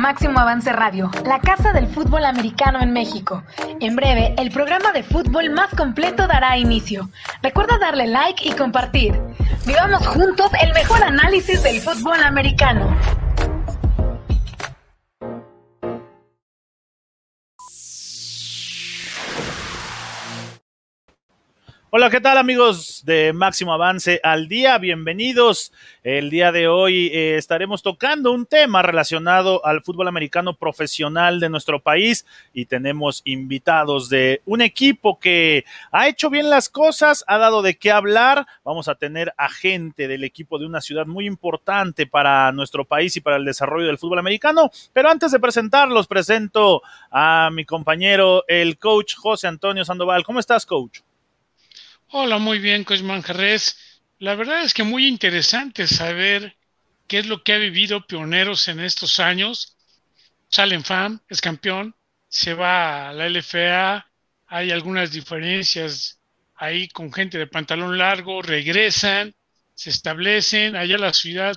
Máximo Avance Radio, la casa del fútbol americano en México. En breve, el programa de fútbol más completo dará inicio. Recuerda darle like y compartir. Vivamos juntos el mejor análisis del fútbol americano. Hola, ¿qué tal amigos de Máximo Avance al Día? Bienvenidos. El día de hoy eh, estaremos tocando un tema relacionado al fútbol americano profesional de nuestro país y tenemos invitados de un equipo que ha hecho bien las cosas, ha dado de qué hablar. Vamos a tener a gente del equipo de una ciudad muy importante para nuestro país y para el desarrollo del fútbol americano. Pero antes de presentarlos, presento a mi compañero, el coach José Antonio Sandoval. ¿Cómo estás, coach? Hola, muy bien, Coach Manjarres. La verdad es que muy interesante saber qué es lo que ha vivido Pioneros en estos años. Salen FAM, es campeón, se va a la LFA, hay algunas diferencias ahí con gente de pantalón largo, regresan, se establecen, allá la ciudad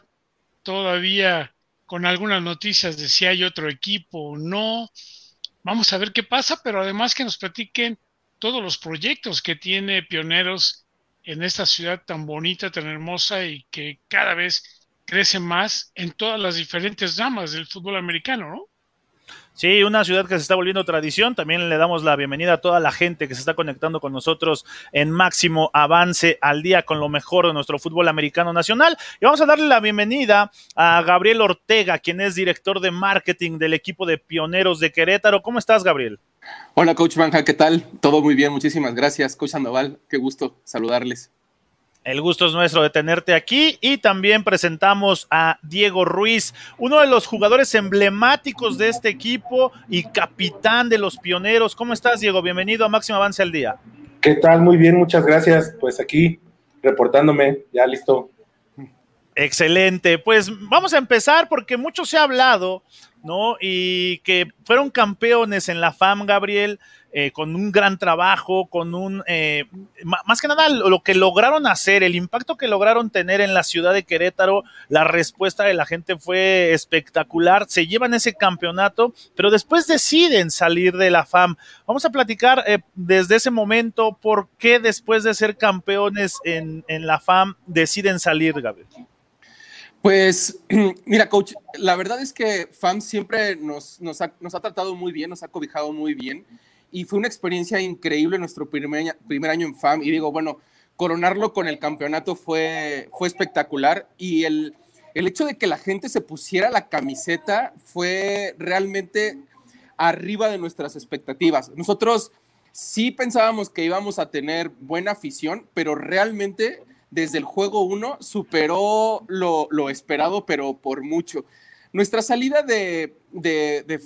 todavía con algunas noticias de si hay otro equipo o no. Vamos a ver qué pasa, pero además que nos platiquen todos los proyectos que tiene Pioneros en esta ciudad tan bonita, tan hermosa y que cada vez crece más en todas las diferentes ramas del fútbol americano, ¿no? Sí, una ciudad que se está volviendo tradición. También le damos la bienvenida a toda la gente que se está conectando con nosotros en máximo avance al día con lo mejor de nuestro fútbol americano nacional. Y vamos a darle la bienvenida a Gabriel Ortega, quien es director de marketing del equipo de Pioneros de Querétaro. ¿Cómo estás, Gabriel? Hola, Coach Banja, ¿qué tal? Todo muy bien, muchísimas gracias. Coach Sandoval, qué gusto saludarles. El gusto es nuestro de tenerte aquí y también presentamos a Diego Ruiz, uno de los jugadores emblemáticos de este equipo y capitán de los pioneros. ¿Cómo estás, Diego? Bienvenido a Máximo Avance al Día. ¿Qué tal? Muy bien, muchas gracias. Pues aquí reportándome, ya listo. Excelente. Pues vamos a empezar porque mucho se ha hablado ¿no? Y que fueron campeones en la FAM, Gabriel, eh, con un gran trabajo, con un, eh, más que nada lo que lograron hacer, el impacto que lograron tener en la ciudad de Querétaro, la respuesta de la gente fue espectacular, se llevan ese campeonato, pero después deciden salir de la FAM. Vamos a platicar eh, desde ese momento por qué después de ser campeones en, en la FAM deciden salir, Gabriel. Pues mira, coach, la verdad es que FAM siempre nos, ha, tratado muy bien, nos ha cobijado muy bien y fue una experiencia increíble nuestro primer, año en FAM y digo, bueno, coronarlo con el campeonato fue, espectacular y el hecho de que la gente se pusiera la camiseta fue realmente arriba de nuestras expectativas. Nosotros sí pensábamos que íbamos a tener buena afición, pero realmente desde el juego 1 superó lo, esperado, pero por mucho. Nuestra salida de,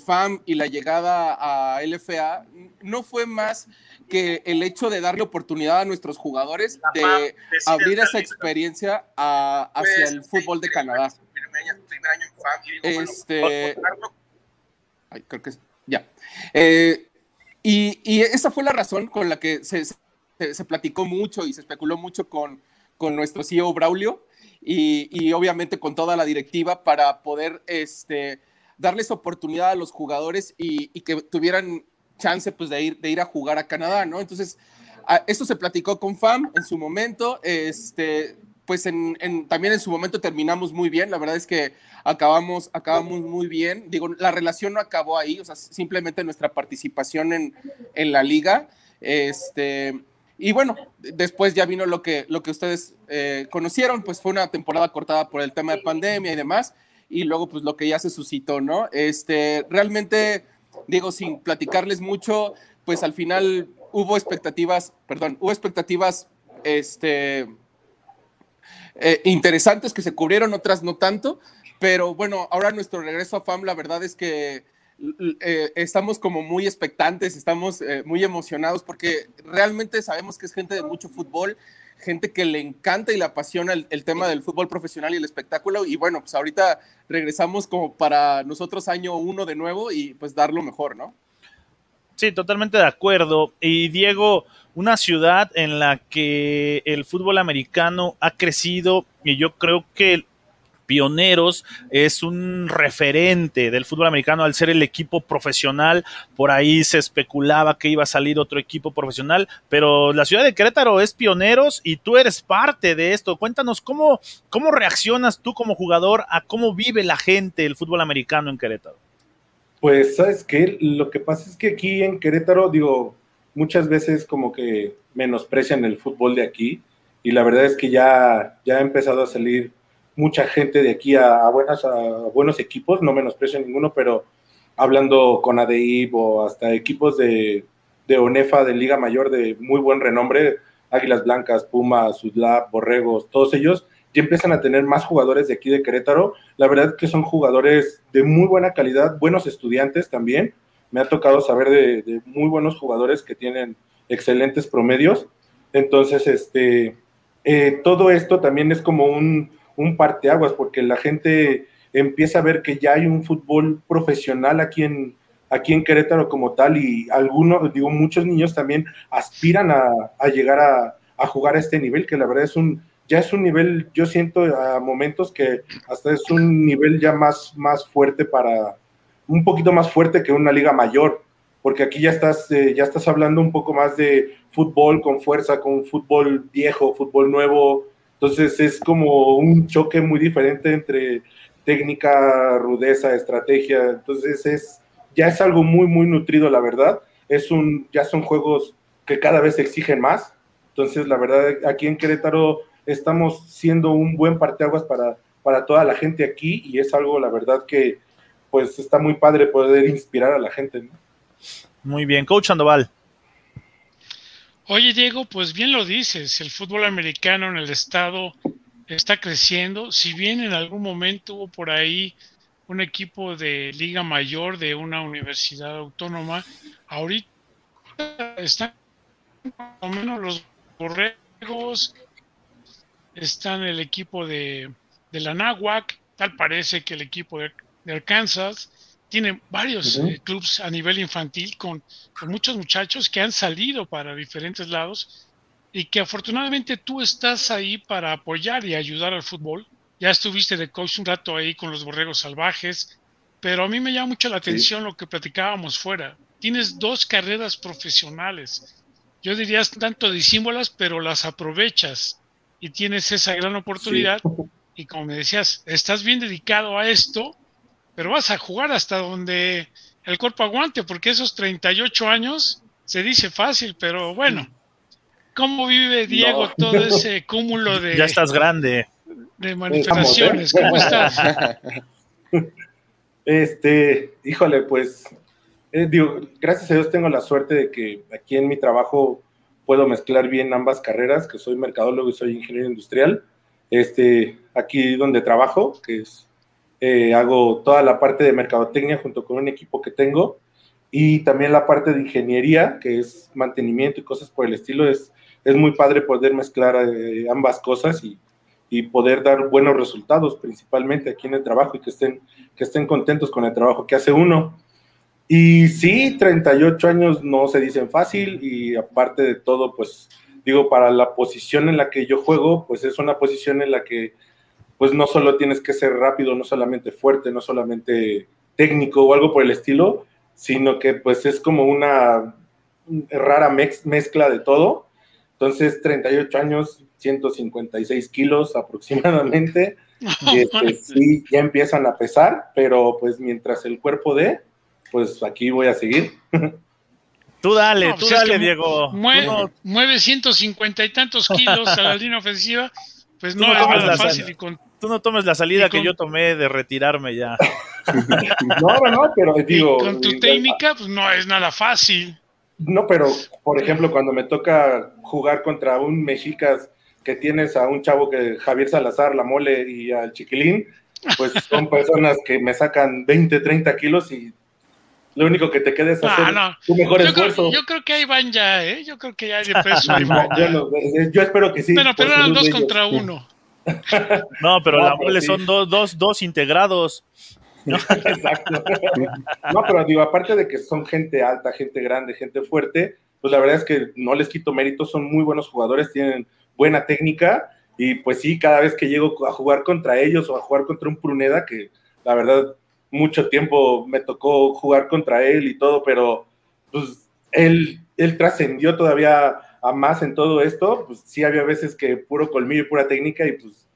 FAM y la llegada a LFA no fue más que el hecho de darle oportunidad a nuestros jugadores de abrir esa experiencia hacia el fútbol de Canadá. Este, creo que ya. Eh, y, esa fue la razón con la que se, se platicó mucho y se especuló mucho con, con nuestro CEO Braulio y, obviamente con toda la directiva para poder este, darles oportunidad a los jugadores y, que tuvieran chance pues, de, ir, de ir a jugar a Canadá, ¿no? Entonces, esto se platicó con FAM en su momento, este, pues en, también en su momento terminamos muy bien, la verdad es que acabamos, acabamos muy bien, digo, la relación no acabó ahí, o sea, simplemente nuestra participación en, en la liga, este, y bueno, después ya vino lo que, lo que ustedes eh, conocieron, pues fue una temporada cortada por el tema de pandemia y demás, y luego pues lo que ya se suscitó, ¿no? Este, realmente, digo, sin platicarles mucho, pues al final hubo expectativas, perdón, hubo expectativas, este, eh, interesantes que se cubrieron, otras no tanto, pero bueno, ahora nuestro regreso a FAM, la verdad es que eh, estamos como muy expectantes, estamos eh, muy emocionados porque realmente sabemos que es gente de mucho fútbol, gente que le encanta y le apasiona el, tema del fútbol profesional y el espectáculo. Y bueno, pues ahorita regresamos como para nosotros año uno de nuevo y pues dar lo mejor, ¿no? Sí, totalmente de acuerdo. Y Diego, una ciudad en la que el fútbol americano ha crecido y yo creo que Pioneros es un referente del fútbol americano al ser el equipo profesional. Por ahí se especulaba que iba a salir otro equipo profesional, pero la ciudad de Querétaro es Pioneros y tú eres parte de esto. Cuéntanos cómo, cómo reaccionas tú como jugador a cómo vive la gente el fútbol americano en Querétaro. Pues, ¿sabes qué? Lo que pasa es que aquí en Querétaro, digo, muchas veces como que menosprecian el fútbol de aquí y la verdad es que ya, ya ha empezado a salir mucha gente de aquí a, buenas, a buenos equipos, no menosprecio ninguno, pero hablando con ADIB o hasta equipos de, de ONEFA, de Liga Mayor, de muy buen renombre, Águilas Blancas, Pumas, Sudlab, Borregos, todos ellos, ya empiezan a tener más jugadores de aquí de Querétaro. La verdad que son jugadores de muy buena calidad, buenos estudiantes también. Me ha tocado saber de, de muy buenos jugadores que tienen excelentes promedios. Entonces, este, eh, todo esto también es como un, un parteaguas, porque la gente empieza a ver que ya hay un fútbol profesional aquí en, aquí en Querétaro como tal y algunos, digo, muchos niños también aspiran a, llegar a, jugar a este nivel, que la verdad es un, ya es un nivel, yo siento a momentos que hasta es un nivel ya más, más fuerte para, un poquito más fuerte que una liga mayor, porque aquí ya estás, eh, ya estás hablando un poco más de fútbol con fuerza, con fútbol viejo, fútbol nuevo, entonces es como un choque muy diferente entre técnica, rudeza, estrategia. Entonces es ya es algo muy muy nutrido, la verdad. Es un ya son juegos que cada vez exigen más. Entonces, la verdad aquí en Querétaro estamos siendo un buen parteaguas para para toda la gente aquí y es algo la verdad que pues está muy padre poder inspirar a la gente. Muy bien, coach Andoval. Oye, Diego, pues bien lo dices, el fútbol americano en el estado está creciendo. Si bien en algún momento hubo por ahí un equipo de liga mayor de una universidad autónoma, ahorita están o menos los borregos, están el equipo de, de la Nahuac, tal parece que el equipo de, de Arkansas, tiene varios uh clubs a nivel infantil con, con, muchos muchachos que han salido para diferentes lados y que afortunadamente tú estás ahí para apoyar y ayudar al fútbol. Ya estuviste de coach un rato ahí con los borregos salvajes, pero a mí me llama mucho la atención sí. lo que platicábamos fuera. Tienes dos carreras profesionales. Yo diría tanto disímbolas, pero las aprovechas y tienes esa gran oportunidad. Sí. Y como me decías, estás bien dedicado a esto pero vas a jugar hasta donde el cuerpo aguante, porque esos 38 años se dice fácil, pero bueno, ¿cómo vive Diego no. todo ese cúmulo de... Ya estás grande. De manifestaciones. ¿cómo estás? Este, híjole, pues, eh, digo, gracias a Dios tengo la suerte de que aquí en mi trabajo puedo mezclar bien ambas carreras, que soy mercadólogo y soy ingeniero industrial. Este, aquí donde trabajo, que es eh, hago toda la parte de mercadotecnia junto con un equipo que tengo y también la parte de ingeniería, que es mantenimiento y cosas por el estilo. Es, es muy padre poder mezclar eh, ambas cosas y, y, poder dar buenos resultados, principalmente aquí en el trabajo y que estén, que estén contentos con el trabajo que hace uno. Y sí, 38 años no se dicen fácil y aparte de todo, pues digo, para la posición en la que yo juego, pues es una posición en la que pues no solo tienes que ser rápido, no solamente fuerte, no solamente técnico o algo por el estilo, sino que pues es como una rara mezcla de todo. Entonces, 38 años, 156 kilos aproximadamente. y este, sí, ya empiezan a pesar, pero pues mientras el cuerpo dé, pues aquí voy a seguir. Tú dale, no, tú pues dale, es Diego. Mueve, no. mueve 150 y tantos kilos a la línea ofensiva, pues no, no es nada fácil. Y con, tú no tomes la salida con, que yo tomé de retirarme ya. no, no, pero digo. con tu técnica, pues no es nada fácil. No, pero por ejemplo, cuando me toca jugar contra un Mexicas que tienes a un chavo que Javier Salazar, la mole y al chiquilín, pues son personas que me sacan 20, 30 kilos y lo único que te queda es hacer no, no. tu mejor yo esfuerzo. Creo, yo creo que ahí van ya, ¿eh? Yo creo que ya hay de peso. Ahí yo, no, yo, espero que sí. Bueno, pero eran dos contra uno. No, pero no, la mole sí. son dos, dos, dos integrados. ¿no? Exacto. No, pero digo, aparte de que son gente alta, gente grande, gente fuerte, pues la verdad es que no les quito mérito, son muy buenos jugadores, tienen buena técnica Y pues sí, cada vez que llego a jugar contra ellos o a jugar contra un Pruneda, que la verdad mucho tiempo me tocó jugar contra él y todo, pero pues él, él trascendió todavía a más en todo esto, pues sí había veces que puro colmillo y pura técnica y pues,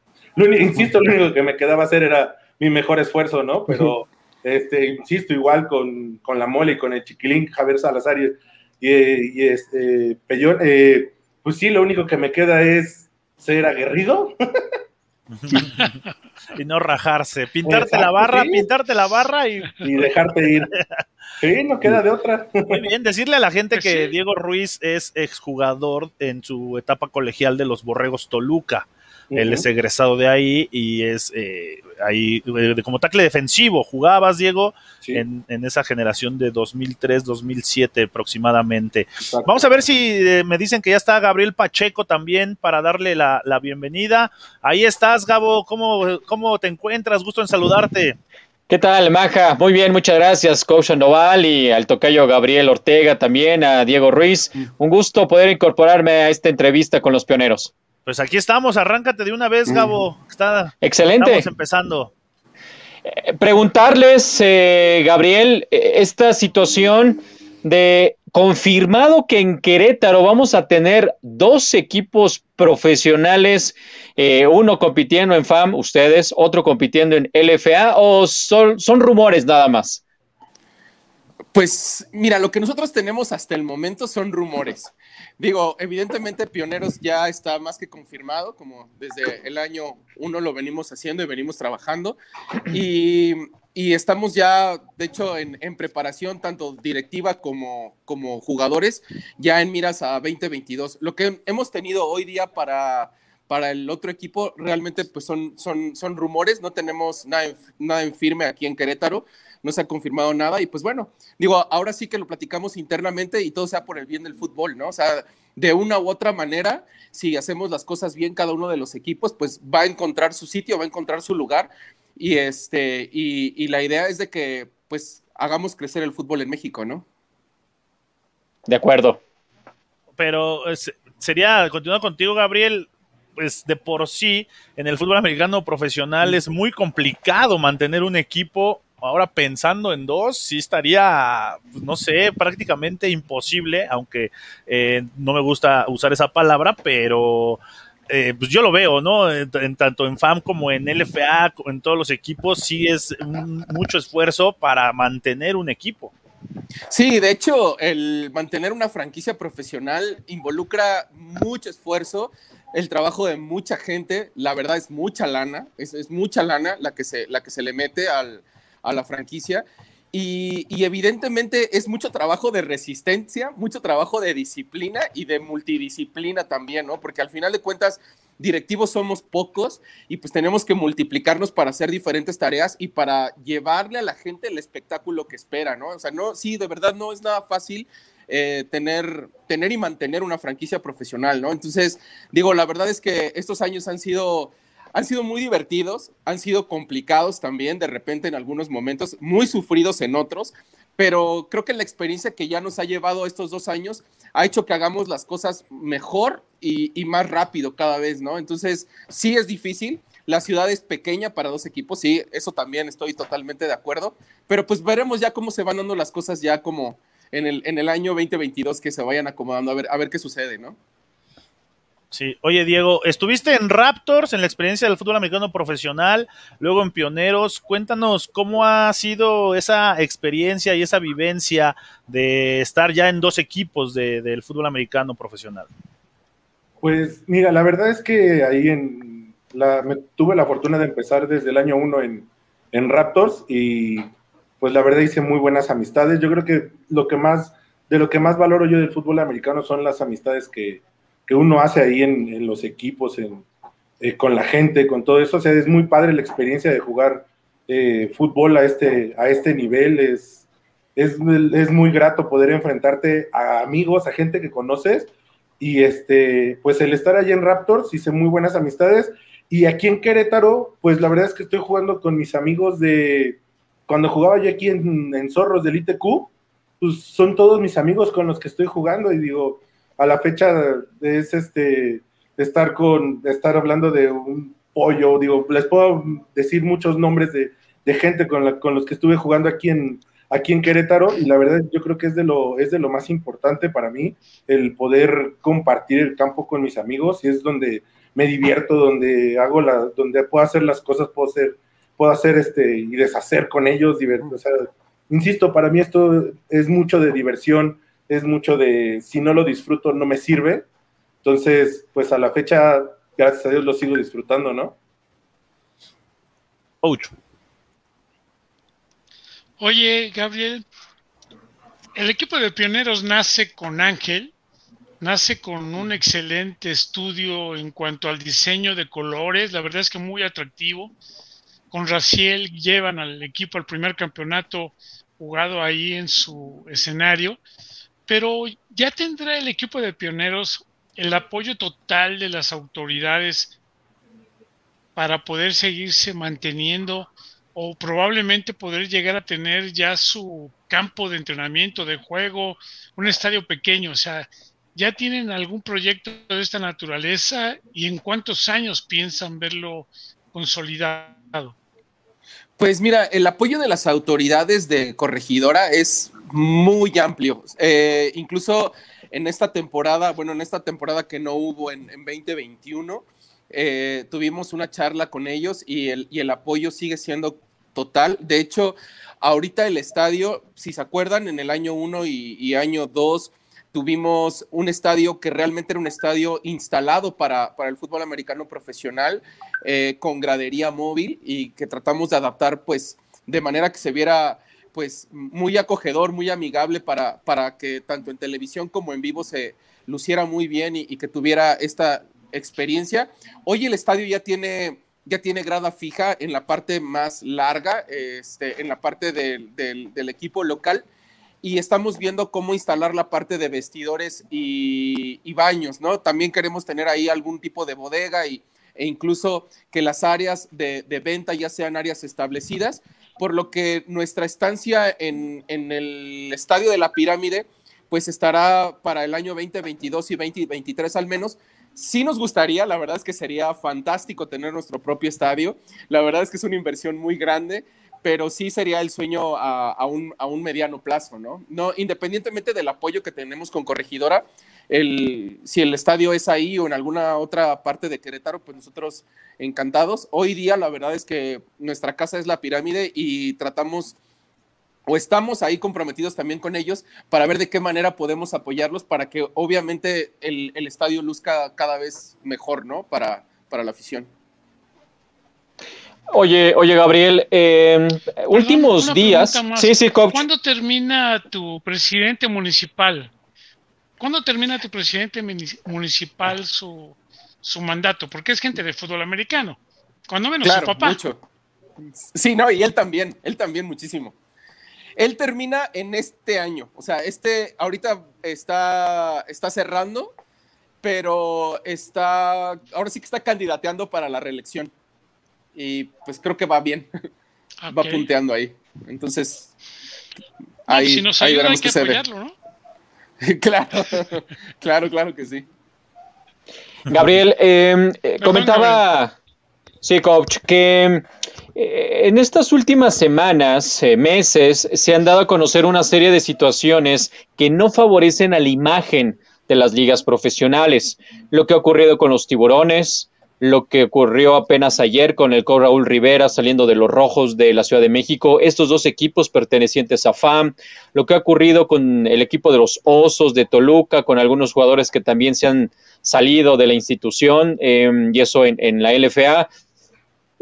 insisto, lo único que me quedaba hacer era mi mejor esfuerzo, ¿no? Pero, este, insisto, igual con, con la mole y con el chiquilín Javier Salazar y, y, este, Pellón, eh, pues sí, lo único que me queda es ser aguerrido. y no rajarse, pintarte la barra, pintarte la barra y... y dejarte ir. Sí, no queda de otra. Muy bien, decirle a la gente que Diego Ruiz es exjugador en su etapa colegial de los Borregos Toluca. Él es egresado de ahí y es eh, ahí como tackle defensivo. Jugabas, Diego, en, esa generación de 2003-2007 aproximadamente. Vamos a ver si eh, me dicen que ya está Gabriel Pacheco también para darle la, bienvenida. Ahí estás, Gabo. ¿Cómo, ¿Cómo te encuentras? Gusto en saludarte. ¿Qué tal, Maja? Muy bien, muchas gracias, Coach Sandoval y al tocayo Gabriel Ortega también, a Diego Ruiz. Un gusto poder incorporarme a esta entrevista con los pioneros. Pues aquí estamos, arráncate de una vez, Gabo. Está, Excelente. Estamos empezando. Eh, preguntarles, eh, Gabriel, eh, esta situación de confirmado que en Querétaro vamos a tener dos equipos profesionales, uno compitiendo en FAM, ustedes, otro compitiendo en LFA, o son, son rumores nada más? Pues mira, lo que nosotros tenemos hasta el momento son rumores. Digo, evidentemente Pioneros ya está más que confirmado, como desde el año uno lo venimos haciendo y venimos trabajando. Y, estamos ya, de hecho, en, preparación, tanto directiva como, jugadores, ya en miras a 2022. Lo que hemos tenido hoy día para, para el otro equipo realmente pues son, son, son rumores, no tenemos nada, nada en firme aquí en Querétaro no se ha confirmado nada y pues bueno, digo, ahora sí que lo platicamos internamente y todo sea por el bien del fútbol, ¿no? O sea, de una u otra manera, si hacemos las cosas bien cada uno de los equipos, pues va a encontrar su sitio, va a encontrar su lugar y este, y, la idea es de que pues hagamos crecer el fútbol en México, ¿no? De acuerdo. Pero sería, continuando contigo, Gabriel, pues de por sí en el fútbol americano profesional es muy complicado mantener un equipo ahora pensando en dos, sí estaría, pues, no sé, prácticamente imposible, aunque eh, no me gusta usar esa palabra, pero eh, pues yo lo veo, ¿no? En, tanto en FAM como en LFA, en todos los equipos, sí es mucho esfuerzo para mantener un equipo. Sí, de hecho, el mantener una franquicia profesional involucra mucho esfuerzo, el trabajo de mucha gente, la verdad es mucha lana, es, es mucha lana la que se, la que se le mete al, a la franquicia. Y, evidentemente es mucho trabajo de resistencia, mucho trabajo de disciplina y de multidisciplina también, ¿no? Porque al final de cuentas, directivos somos pocos y pues tenemos que multiplicarnos para hacer diferentes tareas y para llevarle a la gente el espectáculo que espera, ¿no? O sea, no, sí, de verdad no es nada fácil eh, tener, tener y mantener una franquicia profesional, ¿no? Entonces, digo, la verdad es que estos años han sido han sido muy divertidos, han sido complicados también de repente en algunos momentos, muy sufridos en otros, pero creo que la experiencia que ya nos ha llevado estos dos años ha hecho que hagamos las cosas mejor y, más rápido cada vez, ¿no? Entonces, sí es difícil. La ciudad es pequeña para dos equipos, sí, eso también estoy totalmente de acuerdo, pero pues veremos ya cómo se van dando las cosas ya como en el, en el año 2022 que se vayan acomodando, a ver, a ver qué sucede, ¿no? Sí, oye Diego, estuviste en Raptors, en la experiencia del fútbol americano profesional, luego en Pioneros. Cuéntanos cómo ha sido esa experiencia y esa vivencia de estar ya en dos equipos del fútbol americano profesional. Pues mira, la verdad es que ahí en la, me, tuve la fortuna de empezar desde el año uno en, en Raptors y pues la verdad hice muy buenas amistades. Yo creo que lo que más, de lo que más valoro yo del fútbol americano son las amistades que, que uno hace ahí en, los equipos, eh, con la gente, con todo eso. O sea, es muy padre la experiencia de jugar eh, fútbol a este, a este nivel. Es, es, muy grato poder enfrentarte a amigos, a gente que conoces. Y este, pues el estar allí en Raptors, hice muy buenas amistades. Y aquí en Querétaro, pues la verdad es que estoy jugando con mis amigos de cuando jugaba yo aquí en, en Zorros del ITQ, pues son todos mis amigos con los que estoy jugando y digo, a la fecha es este, estar con, estar hablando de un pollo, digo, les puedo decir muchos nombres de, gente con, con los que estuve jugando aquí en, aquí en Querétaro y la verdad yo creo que es de lo es de lo más importante para mí el poder compartir el campo con mis amigos y es donde me divierto donde hago la donde puedo hacer las cosas puedo hacer puedo hacer este y deshacer con ellos insisto para mí esto es mucho de diversión es mucho de si no lo disfruto no me sirve entonces pues a la fecha gracias a Dios lo sigo disfrutando no Ocho. Oye, Gabriel, el equipo de pioneros nace con Ángel, nace con un excelente estudio en cuanto al diseño de colores, la verdad es que muy atractivo. Con Raciel llevan al equipo al primer campeonato jugado ahí en su escenario, pero ya tendrá el equipo de pioneros el apoyo total de las autoridades para poder seguirse manteniendo o probablemente poder llegar a tener ya su campo de entrenamiento, de juego, un estadio pequeño. O sea, ¿ya tienen algún proyecto de esta naturaleza y en cuántos años piensan verlo consolidado? Pues mira, el apoyo de las autoridades de corregidora es muy amplio. Eh, incluso en esta temporada, bueno, en esta temporada que no hubo en, en 2021, eh, tuvimos una charla con ellos y el, y el apoyo sigue siendo total. De hecho, ahorita el estadio, si se acuerdan, en el año 1 y, año 2 tuvimos un estadio que realmente era un estadio instalado para, para el fútbol americano profesional, eh, con gradería móvil y que tratamos de adaptar pues de manera que se viera pues muy acogedor, muy amigable para, para que tanto en televisión como en vivo se luciera muy bien y que tuviera esta experiencia. Hoy el estadio ya tiene, ya tiene grada fija en la parte más larga, este, en la parte del, equipo local, y estamos viendo cómo instalar la parte de vestidores y, baños, ¿no? También queremos tener ahí algún tipo de bodega y, e incluso que las áreas de, venta ya sean áreas establecidas, por lo que nuestra estancia en, en el estadio de la pirámide, pues estará para el año 2022 y 2023 al menos, Sí nos gustaría, la verdad es que sería fantástico tener nuestro propio estadio. La verdad es que es una inversión muy grande, pero sí sería el sueño a, un, mediano plazo, ¿no? No, independientemente del apoyo que tenemos con Corregidora, el, si el estadio es ahí o en alguna otra parte de Querétaro, pues nosotros encantados. Hoy día la verdad es que nuestra casa es la pirámide y tratamos o estamos ahí comprometidos también con ellos para ver de qué manera podemos apoyarlos para que obviamente el, estadio luzca cada vez mejor, ¿no? Para, para la afición. Oye, oye, Gabriel, em, últimos días. Sí, sí. ¿Cuándo termina tu presidente municipal? ¿Cuándo termina tu presidente municipal su, su mandato? Porque es gente de fútbol americano. Cuando menos su papá. Mucho. Sí, no, y él también, él también muchísimo. Él termina en este año, o sea, este ahorita está, está cerrando, pero está, ahora sí que está candidateando para la reelección. Y pues creo que va bien, va punteando ahí. Entonces, ahí, si nos ayuda, hay que apoyarlo, ¿no? claro, claro, claro que sí. Gabriel, em, eh, comentaba, sí, coach, que eh, en estas últimas semanas, eh, meses, se han dado a conocer una serie de situaciones que no favorecen a la imagen de las ligas profesionales. Lo que ha ocurrido con los tiburones, lo que ocurrió apenas ayer con el Co Raúl Rivera saliendo de los rojos de la Ciudad de México, estos dos equipos pertenecientes a FAM, lo que ha ocurrido con el equipo de los Osos de Toluca, con algunos jugadores que también se han salido de la institución, em, y eso en, en la LFA,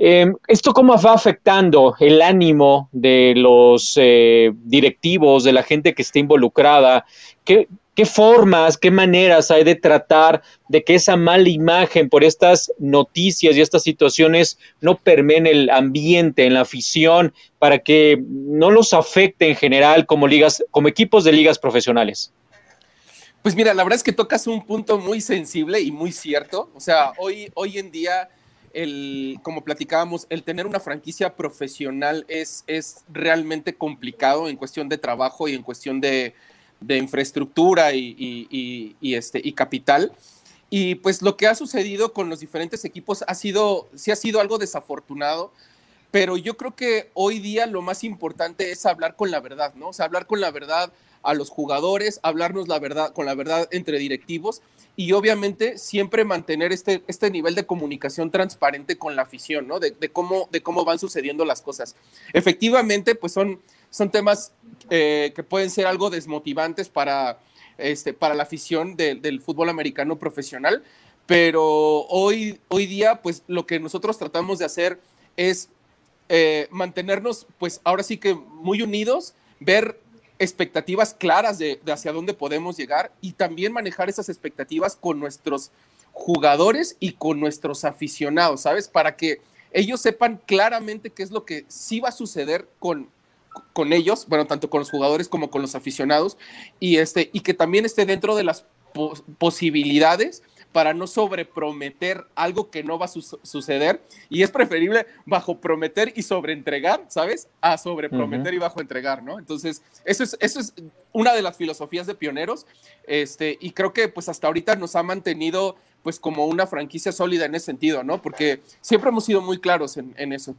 Em, ¿Esto cómo va afectando el ánimo de los eh, directivos, de la gente que está involucrada? ¿Qué, formas, qué maneras hay de tratar de que esa mala imagen por estas noticias y estas situaciones no permeen el ambiente, en la afición, para que no los afecte en general como ligas, como equipos de ligas profesionales? Pues mira, la verdad es que tocas un punto muy sensible y muy cierto. O sea, hoy, hoy en día el, como platicábamos, el tener una franquicia profesional es, es realmente complicado en cuestión de trabajo y en cuestión de, infraestructura y, este, y capital. Y pues lo que ha sucedido con los diferentes equipos ha sido, sí ha sido algo desafortunado, pero yo creo que hoy día lo más importante es hablar con la verdad, ¿no? O sea, hablar con la verdad a los jugadores, hablarnos la verdad, con la verdad entre directivos y obviamente siempre mantener este, este nivel de comunicación transparente con la afición, ¿no? De, cómo, de cómo van sucediendo las cosas. Efectivamente, pues son, son temas eh, que pueden ser algo desmotivantes para, este, para la afición del fútbol americano profesional, pero hoy, hoy día, pues lo que nosotros tratamos de hacer es eh, mantenernos, pues ahora sí que muy unidos, ver expectativas claras de, hacia dónde podemos llegar y también manejar esas expectativas con nuestros jugadores y con nuestros aficionados, ¿sabes? Para que ellos sepan claramente qué es lo que sí va a suceder con, con ellos, bueno, tanto con los jugadores como con los aficionados, y, este, y que también esté dentro de las posibilidades para no sobreprometer algo que no va a suceder y es preferible bajo prometer y sobreentregar, ¿sabes? A sobreprometer y bajo entregar, ¿no? Entonces, eso es, eso es una de las filosofías de pioneros este, y creo que pues hasta ahorita nos ha mantenido pues como una franquicia sólida en ese sentido, ¿no? Porque siempre hemos sido muy claros en, en eso.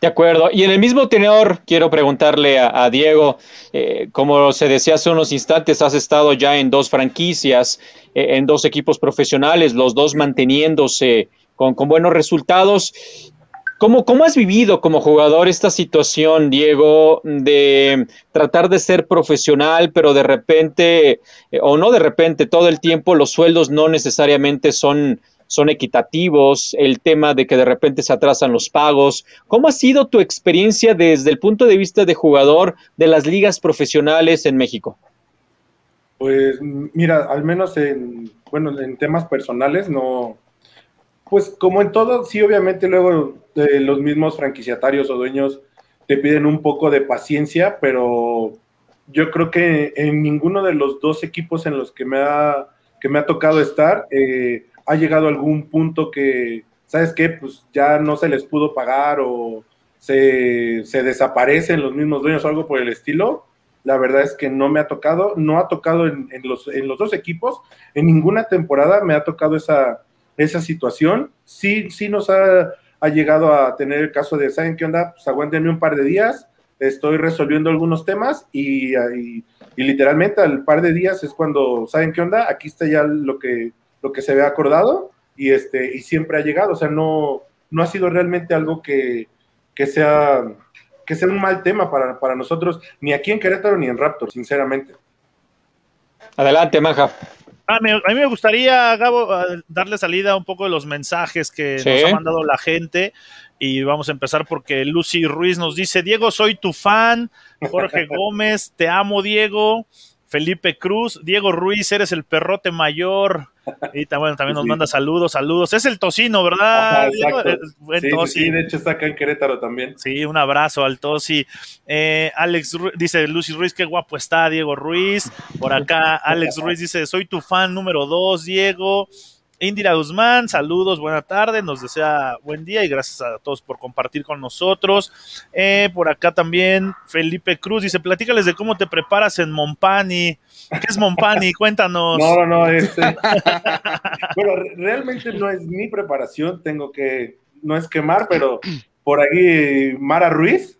De acuerdo. Y en el mismo tenor, quiero preguntarle a, Diego, eh, como se decía hace unos instantes, has estado ya en dos franquicias, eh, en dos equipos profesionales, los dos manteniéndose con, buenos resultados. ¿Cómo, ¿Cómo, has vivido como jugador esta situación, Diego, de tratar de ser profesional, pero de repente, eh, o no de repente, todo el tiempo los sueldos no necesariamente son son equitativos, el tema de que de repente se atrasan los pagos. ¿Cómo ha sido tu experiencia desde el punto de vista de jugador de las ligas profesionales en México? Pues mira, al menos en, bueno, en temas personales no, pues como en todo, sí, obviamente luego eh, los mismos franquiciatarios o dueños te piden un poco de paciencia, pero yo creo que en ninguno de los dos equipos en los que me ha, que me ha tocado estar, eh, ha llegado a algún punto que, ¿sabes qué? Pues ya no se les pudo pagar o se, desaparecen los mismos dueños o algo por el estilo. La verdad es que no me ha tocado, no ha tocado en, los, en los dos equipos, en ninguna temporada me ha tocado esa, esa situación. Sí, sí nos ha, llegado a tener el caso de, ¿saben qué onda? Pues aguántenme un par de días, estoy resolviendo algunos temas y, y, y, literalmente al par de días es cuando, ¿saben qué onda? Aquí está ya lo que, lo que se había acordado y, este, y siempre ha llegado. O sea, no, no ha sido realmente algo que, sea, que sea un mal tema para, nosotros, ni aquí en Querétaro ni en Raptor, sinceramente. Adelante, Maja. Ah, a mí me gustaría, Gabo, darle salida un poco de los mensajes que nos ha mandado la gente. Y vamos a empezar porque Lucy Ruiz nos dice, Diego, soy tu fan. Jorge Gómez, te amo, Diego. Felipe Cruz, Diego Ruiz, eres el perrote mayor. Y también, también nos manda saludos, saludos. Es el tocino, ¿verdad? sí, de hecho está acá en Querétaro también. Sí, un abrazo al Tosi. Eh, Alex dice Lucy Ruiz, qué guapo está Diego Ruiz. Por acá, Alex Ruiz dice, soy tu fan número dos, Diego. Indira Guzmán, saludos, buena tarde, nos desea buen día y gracias a todos por compartir con nosotros. Eh, por acá también Felipe Cruz dice, platícales de cómo te preparas en Mompani. ¿Qué es Mompani? Cuéntanos. No, no, no, este... bueno, realmente no es mi preparación, tengo que, no es quemar, pero por aquí Mara Ruiz,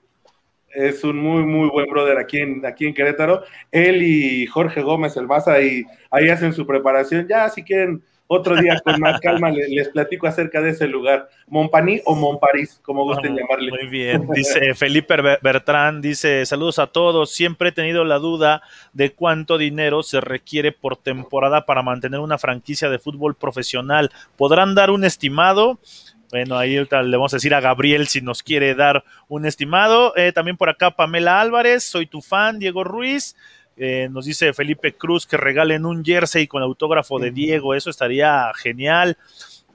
es un muy, muy buen brother aquí en, aquí en Querétaro. Él y Jorge Gómez, el Maza, ahí, ahí hacen su preparación. Ya, si quieren otro día con más calma les, platico acerca de ese lugar, Montpaní o Montparís, como gusten llamarle. Muy bien, dice Felipe Bertrán, dice, saludos a todos, siempre he tenido la duda de cuánto dinero se requiere por temporada para mantener una franquicia de fútbol profesional. ¿Podrán dar un estimado? Bueno, ahí le vamos a decir a Gabriel si nos quiere dar un estimado. Eh, también por acá Pamela Álvarez, soy tu fan, Diego Ruiz. Eh, nos dice Felipe Cruz que regalen un jersey con autógrafo de Diego, eso estaría genial.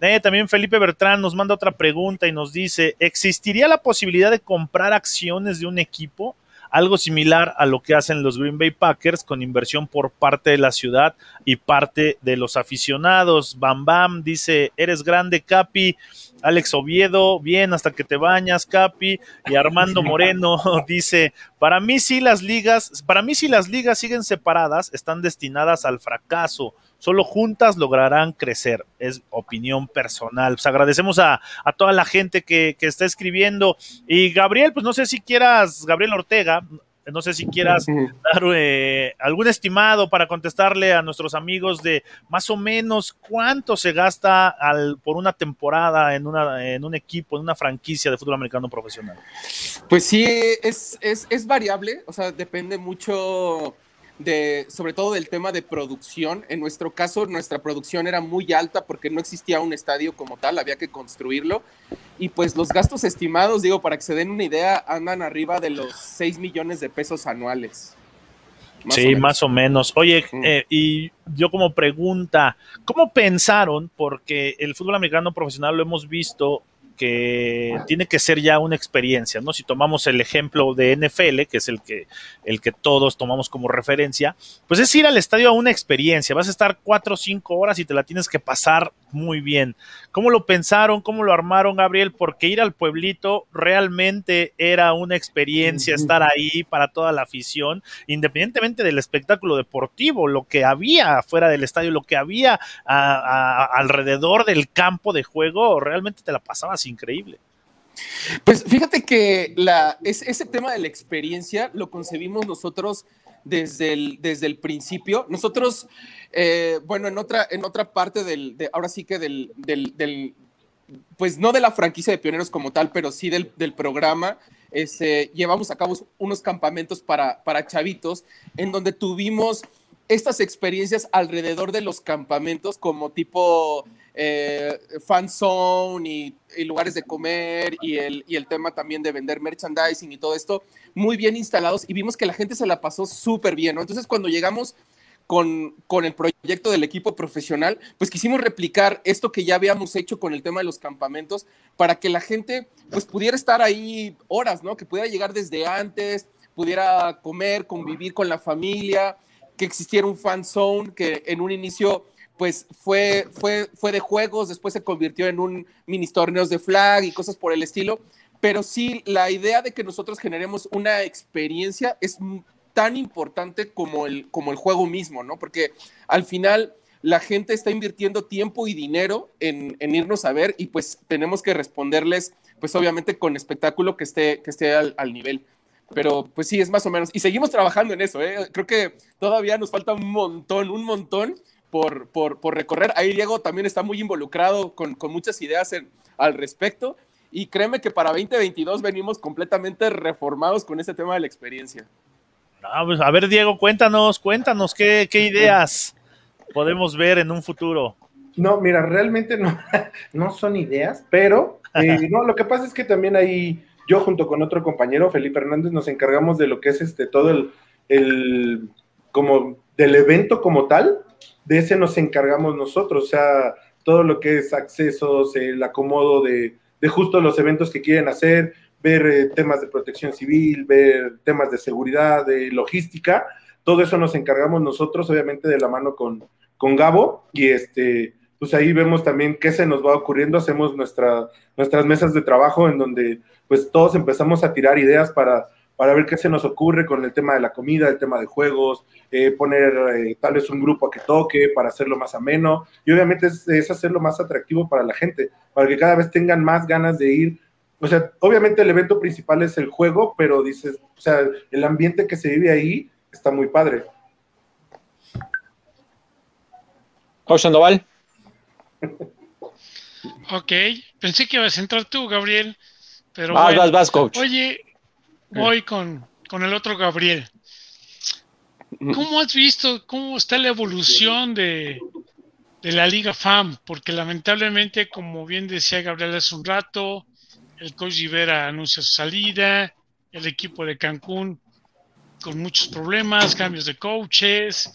Eh, también Felipe Bertrán nos manda otra pregunta y nos dice, ¿existiría la posibilidad de comprar acciones de un equipo? Algo similar a lo que hacen los Green Bay Packers con inversión por parte de la ciudad y parte de los aficionados. Bam Bam dice, eres grande, Capi. Alex Oviedo, bien hasta que te bañas, Capi. Y Armando Moreno dice, para mí sí las ligas, para mí sí las ligas siguen separadas, están destinadas al fracaso. Solo juntas lograrán crecer. Es opinión personal. Pues agradecemos a, a toda la gente que, que, está escribiendo. Y Gabriel, pues no sé si quieras, Gabriel Ortega, no sé si quieras dar eh, algún estimado para contestarle a nuestros amigos de más o menos cuánto se gasta al, por una temporada en, una, en un equipo, en una franquicia de fútbol americano profesional. Pues sí, es, es, es variable, o sea, depende mucho de, sobre todo del tema de producción. En nuestro caso, nuestra producción era muy alta porque no existía un estadio como tal, había que construirlo. Y pues los gastos estimados, digo, para que se den una idea, andan arriba de los 6 millones de pesos anuales. sí, más o menos. Oye, eh, y yo como pregunta, ¿cómo pensaron? Porque el fútbol americano profesional lo hemos visto que tiene que ser ya una experiencia, ¿no? Si tomamos el ejemplo de NFL, que es el que, el que todos tomamos como referencia, pues es ir al estadio a una experiencia. Vas a estar cuatro o cinco horas y te la tienes que pasar muy bien. ¿Cómo lo pensaron? ¿Cómo lo armaron, Gabriel? Porque ir al pueblito realmente era una experiencia, estar ahí para toda la afición, independientemente del espectáculo deportivo, lo que había fuera del estadio, lo que había alrededor del campo de juego, realmente te la pasabas increíble. Pues fíjate que la, ese tema de la experiencia lo concebimos nosotros desde el, desde el principio. Nosotros, eh, bueno, en otra, en otra parte del, de, ahora sí que del, del, pues no de la franquicia de pioneros como tal, pero sí del, del programa, este, llevamos a cabo unos campamentos para, para chavitos en donde tuvimos estas experiencias alrededor de los campamentos como tipo eh, fan zone y, lugares de comer y el, y el tema también de vender merchandising y todo esto muy bien instalados y vimos que la gente se la pasó súper bien, ¿no? Entonces cuando llegamos con, con, el proyecto del equipo profesional, pues quisimos replicar esto que ya habíamos hecho con el tema de los campamentos para que la gente pues pudiera estar ahí horas, ¿no? Que pudiera llegar desde antes, pudiera comer, convivir con la familia, que existiera un fan zone que en un inicio pues fue, fue, fue de juegos, después se convirtió en un mini torneos de flag y cosas por el estilo, pero sí, la idea de que nosotros generemos una experiencia es tan importante como el, como el juego mismo, ¿no? Porque al final la gente está invirtiendo tiempo y dinero en, irnos a ver y pues tenemos que responderles, pues obviamente con espectáculo que esté, que esté al, al nivel. Pero pues sí, es más o menos. Y seguimos trabajando en eso, ¿eh? Creo que todavía nos falta un montón, un montón por, por, por recorrer. Ahí Diego también está muy involucrado con, con muchas ideas al respecto. Y créeme que para 2022 venimos completamente reformados con ese tema de la experiencia. Pues, a ver, Diego, cuéntanos, cuéntanos qué, qué ideas podemos ver en un futuro. No, mira, realmente no, no son ideas, pero eh, no, lo que pasa es que también ahí yo junto con otro compañero, Felipe Hernández, nos encargamos de lo que es este todo el, el como del evento como tal, de ese nos encargamos nosotros, o sea, todo lo que es accesos, el acomodo de, justo los eventos que quieren hacer, ver eh, temas de protección civil, ver temas de seguridad, de logística, todo eso nos encargamos nosotros, obviamente de la mano con, con Gabo, y este, pues ahí vemos también qué se nos va ocurriendo, hacemos nuestra, nuestras mesas de trabajo en donde pues todos empezamos a tirar ideas para para ver qué se nos ocurre con el tema de la comida, el tema de juegos, eh, poner eh, tal vez un grupo que toque para hacerlo más ameno y obviamente es, hacerlo más atractivo para la gente, para que cada vez tengan más ganas de ir. O sea, obviamente el evento principal es el juego, pero dices, o sea, el ambiente que se vive ahí está muy padre. José Sandoval. ok, pensé que ibas a entrar tú, Gabriel. Pero vas, vas, vas, coach. Oye, voy con, el otro Gabriel. ¿Cómo has visto cómo está la evolución de, la Liga FAM? Porque lamentablemente, como bien decía Gabriel hace un rato, el coach Rivera anuncia su salida, el equipo de Cancún con muchos problemas, cambios de coaches.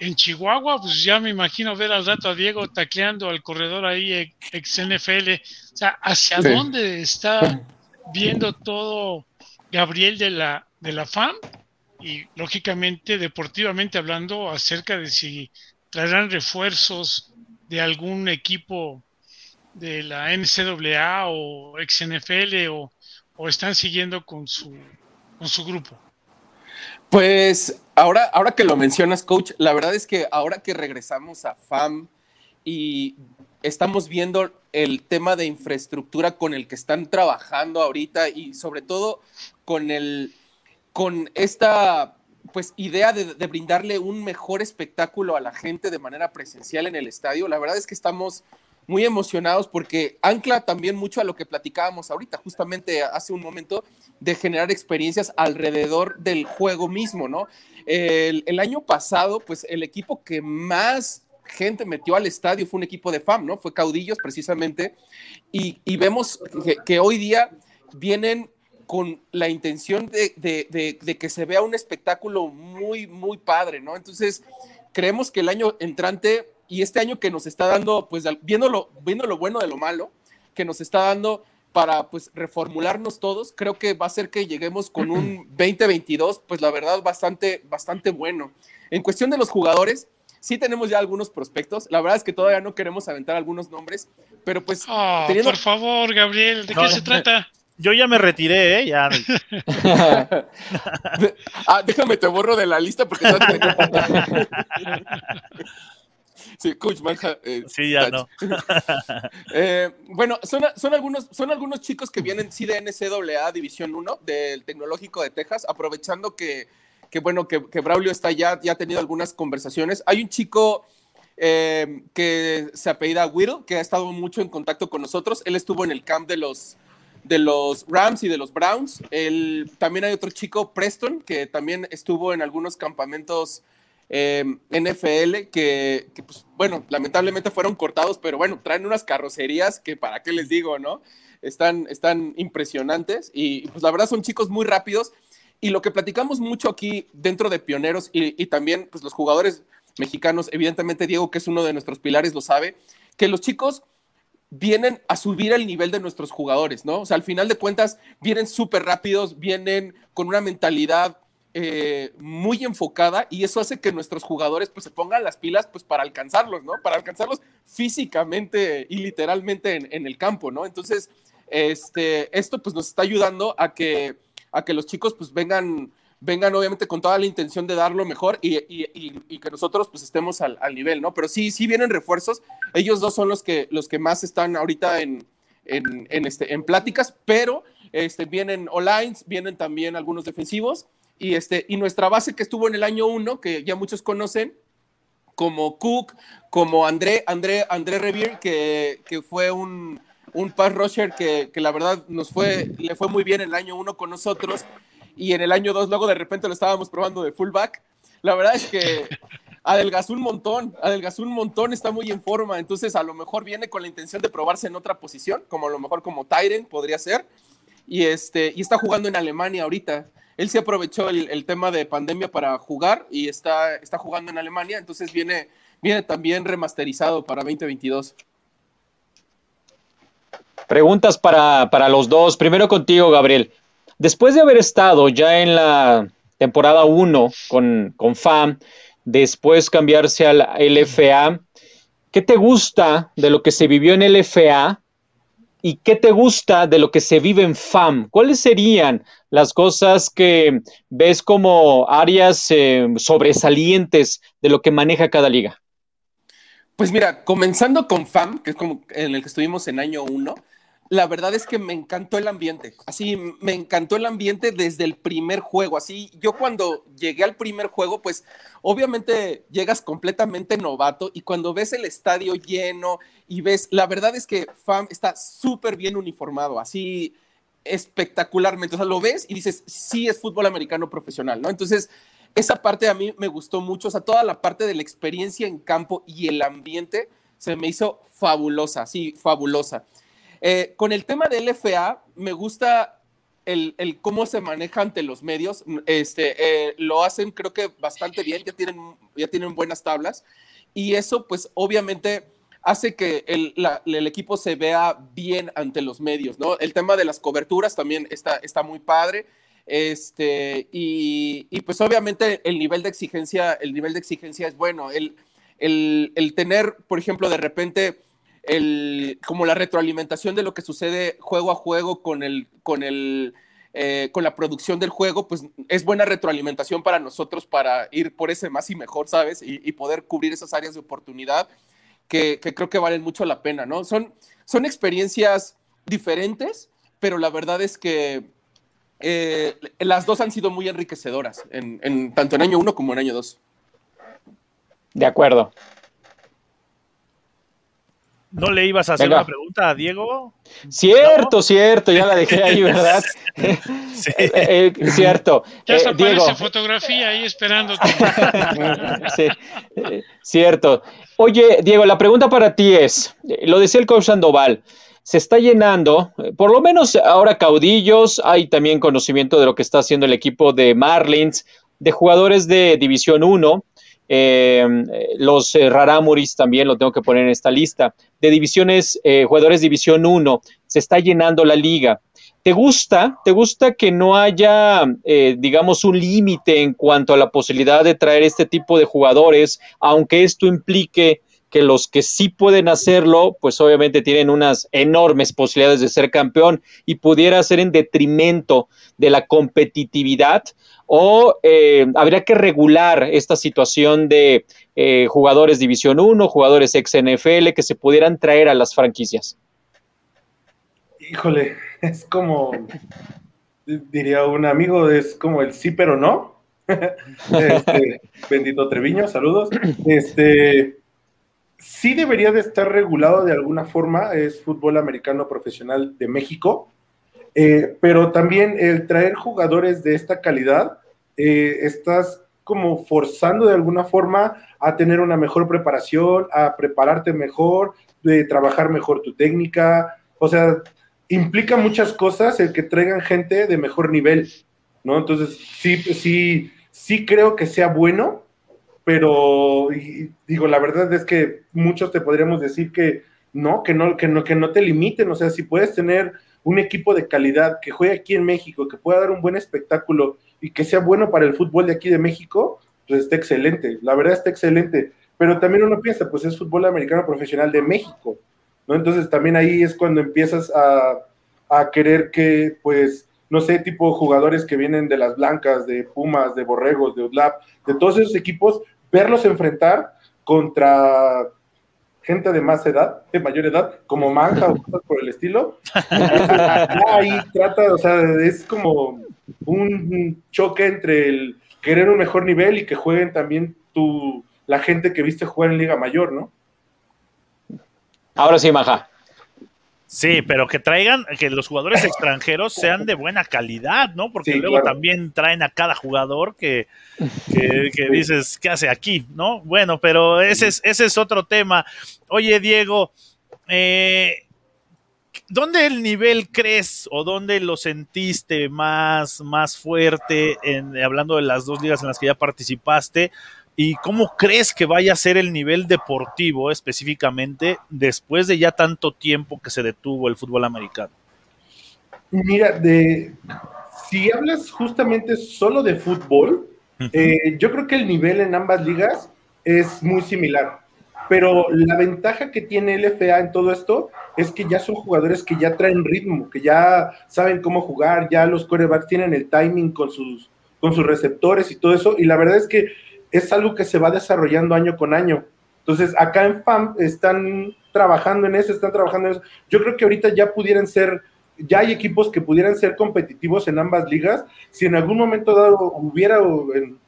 En Chihuahua, pues ya me imagino ver al rato a Diego tacleando al corredor ahí ex NFL. O sea, ¿hacia dónde está viendo todo Gabriel de la, de la FAM y lógicamente deportivamente hablando acerca de si traerán refuerzos de algún equipo de la NCAA o XNFL o, o están siguiendo con su, con su grupo. Pues ahora, ahora que lo mencionas, coach, la verdad es que ahora que regresamos a FAM y estamos viendo el tema de infraestructura con el que están trabajando ahorita y sobre todo con el con esta pues idea de, brindarle un mejor espectáculo a la gente de manera presencial en el estadio. La verdad es que estamos muy emocionados porque ancla también mucho a lo que platicábamos ahorita, justamente hace un momento, de generar experiencias alrededor del juego mismo, ¿no? El, año pasado, pues el equipo que más gente metió al estadio fue un equipo de FAM, ¿no? Fue Caudillos precisamente, y, vemos que, hoy día vienen con la intención de, de, de, de, que se vea un espectáculo muy, muy padre, ¿no? Entonces, creemos que el año entrante y este año que nos está dando, pues viendo lo, viendo lo bueno de lo malo, que nos está dando para pues reformularnos todos, creo que va a ser que lleguemos con un 2022, pues la verdad bastante, bastante bueno. En cuestión de los jugadores, sí tenemos ya algunos prospectos, la verdad es que todavía no queremos aventar algunos nombres, pero pues... Oh, teniendo... Por favor, Gabriel, ¿de qué se trata? Yo ya me retiré, ¿eh? Ya. ah, déjame, te borro de la lista porque... Sí, Coach Manja. Eh, sí, ya no. eh, bueno, son, son, algunos, son algunos chicos que vienen sí de NCAA División 1 del Tecnológico de Texas, aprovechando que, que bueno, que, que, Braulio está ya, ya ha tenido algunas conversaciones. Hay un chico eh, que se apellida Whittle, que ha estado mucho en contacto con nosotros. Él estuvo en el camp de los, de los Rams y de los Browns. También hay otro chico, Preston, que también estuvo en algunos campamentos eh, NFL que, que, pues, bueno, lamentablemente fueron cortados, pero bueno, traen unas carrocerías que para qué les digo, ¿no? Están, están impresionantes y pues la verdad son chicos muy rápidos y lo que platicamos mucho aquí dentro de Pioneros y, y también pues los jugadores mexicanos, evidentemente Diego, que es uno de nuestros pilares, lo sabe, que los chicos vienen a subir el nivel de nuestros jugadores, ¿no? O sea, al final de cuentas, vienen súper rápidos, vienen con una mentalidad eh, muy enfocada y eso hace que nuestros jugadores pues se pongan las pilas pues para alcanzarlos, ¿no? Para alcanzarlos físicamente y literalmente en, en, el campo, ¿no? Entonces, este, esto pues nos está ayudando a que, a que los chicos pues vengan, vengan obviamente con toda la intención de dar lo mejor y, y, y que nosotros pues estemos al, al, nivel, ¿no? Pero sí, sí vienen refuerzos, ellos dos son los que, los que más están ahorita en, en, en este, en pláticas, pero este, vienen online, vienen también algunos defensivos y, este, y nuestra base que estuvo en el año 1, que ya muchos conocen, como Cook, como André, André, André Revere, que, que fue un, un pass rusher que, que, la verdad nos fue, le fue muy bien en el año 1 con nosotros, y en el año 2 luego de repente lo estábamos probando de fullback. La verdad es que adelgazó un montón, adelgazó un montón, está muy en forma, entonces a lo mejor viene con la intención de probarse en otra posición, como a lo mejor como Tyrant podría ser, y, este, y está jugando en Alemania ahorita él se aprovechó el, el, tema de pandemia para jugar y está, está jugando en Alemania, entonces viene, viene también remasterizado para 2022. Preguntas para, para los dos. Primero contigo, Gabriel. Después de haber estado ya en la temporada 1 con, con FAM, después cambiarse al LFA, ¿qué te gusta de lo que se vivió en LFA ¿Y qué te gusta de lo que se vive en FAM? ¿Cuáles serían las cosas que ves como áreas eh, sobresalientes de lo que maneja cada liga? Pues mira, comenzando con FAM, que es como en el que estuvimos en año uno, la verdad es que me encantó el ambiente. Así, me encantó el ambiente desde el primer juego. Así, yo cuando llegué al primer juego, pues obviamente llegas completamente novato y cuando ves el estadio lleno y ves, la verdad es que FAM está súper bien uniformado, así espectacularmente. O sea, lo ves y dices, sí es fútbol americano profesional, ¿no? Entonces, esa parte a mí me gustó mucho. O sea, toda la parte de la experiencia en campo y el ambiente se me hizo fabulosa, sí, fabulosa. Eh, con el tema del LFA, me gusta el, cómo se maneja ante los medios. Este, eh, lo hacen creo que bastante bien, ya tienen, ya tienen buenas tablas. Y eso, pues obviamente, hace que el, equipo se vea bien ante los medios, ¿no? El tema de las coberturas también está, está muy padre. Este, y, pues obviamente el nivel de exigencia, el nivel de exigencia es bueno. El, el tener, por ejemplo, de repente el, como la retroalimentación de lo que sucede juego a juego con el, con el, eh, con la producción del juego, pues es buena retroalimentación para nosotros para ir por ese más y mejor, ¿sabes? Y, poder cubrir esas áreas de oportunidad que, creo que valen mucho la pena, ¿no? Son, son experiencias diferentes, pero la verdad es que eh, las dos han sido muy enriquecedoras, en, tanto en año uno como en año dos. De acuerdo. ¿No le ibas a hacer una pregunta a Diego? Cierto, cierto, ya la dejé ahí, ¿verdad? sí. Eh, eh, cierto. Ya eh, Diego. fotografía ahí esperándote. sí, cierto. Oye, Diego, la pregunta para ti es, lo decía el coach Sandoval, se está llenando, por lo menos ahora caudillos, hay también conocimiento de lo que está haciendo el equipo de Marlins, de jugadores de División 1, eh, los eh, Raramuris también lo tengo que poner en esta lista. De divisiones, eh, jugadores División 1, se está llenando la liga. ¿Te gusta? ¿Te gusta que no haya, digamos, un límite en cuanto a la posibilidad de traer este tipo de jugadores, aunque esto implique que los que sí pueden hacerlo, pues obviamente tienen unas enormes posibilidades de ser campeón y pudiera ser en detrimento de la competitividad o eh, habría que regular esta situación de eh, jugadores División 1, jugadores ex NFL que se pudieran traer a las franquicias. Híjole, es como, diría un amigo, es como el sí pero no. Este, bendito Treviño, saludos. Este, sí debería de estar regulado de alguna forma, es fútbol americano profesional de México, eh, pero también el traer jugadores de esta calidad, eh, estás como forzando de alguna forma a tener una mejor preparación, a prepararte mejor, de trabajar mejor tu técnica, o sea, implica muchas cosas el que traigan gente de mejor nivel, ¿no? Entonces, sí, sí, sí creo que sea bueno, pero digo, la verdad es que muchos te podríamos decir que no, que no, que no, que no te limiten, o sea, si puedes tener un equipo de calidad que juegue aquí en México, que pueda dar un buen espectáculo y que sea bueno para el fútbol de aquí de México, pues está excelente, la verdad está excelente, pero también uno piensa, pues es fútbol americano profesional de México, ¿no? Entonces también ahí es cuando empiezas a, a querer que, pues, no sé, tipo jugadores que vienen de las Blancas, de Pumas, de Borregos, de UDLAP, de todos esos equipos, verlos enfrentar contra gente de más edad, de mayor edad, como Manja o cosas por el estilo. ahí trata, o sea, es como un choque entre el querer un mejor nivel y que jueguen también tu, la gente que viste jugar en Liga Mayor, ¿no? Ahora sí, Manja. Sí, pero que traigan, que los jugadores extranjeros sean de buena calidad, ¿no? Porque luego también traen a cada jugador que, que, dices, ¿qué hace aquí? ¿No? Bueno, pero ese es, ese es otro tema. Oye, Diego, eh, ¿dónde el nivel crees o dónde lo sentiste más, más fuerte, en, hablando de las dos ligas en las que ya participaste? ¿Y cómo crees que vaya a ser el nivel deportivo específicamente después de ya tanto tiempo que se detuvo el fútbol americano? Mira, de, si hablas justamente solo de fútbol, eh, yo creo que el nivel en ambas ligas es muy similar. Pero la ventaja que tiene LFA en todo esto es que ya son jugadores que ya traen ritmo, que ya saben cómo jugar, ya los corebacks tienen el timing con sus, con sus receptores y todo eso. Y la verdad es que es algo que se va desarrollando año con año. Entonces, acá en FAM están trabajando en eso, están trabajando en eso. Yo creo que ahorita ya pudieran ser, ya hay equipos que pudieran ser competitivos en ambas ligas. Si en algún momento dado hubiera en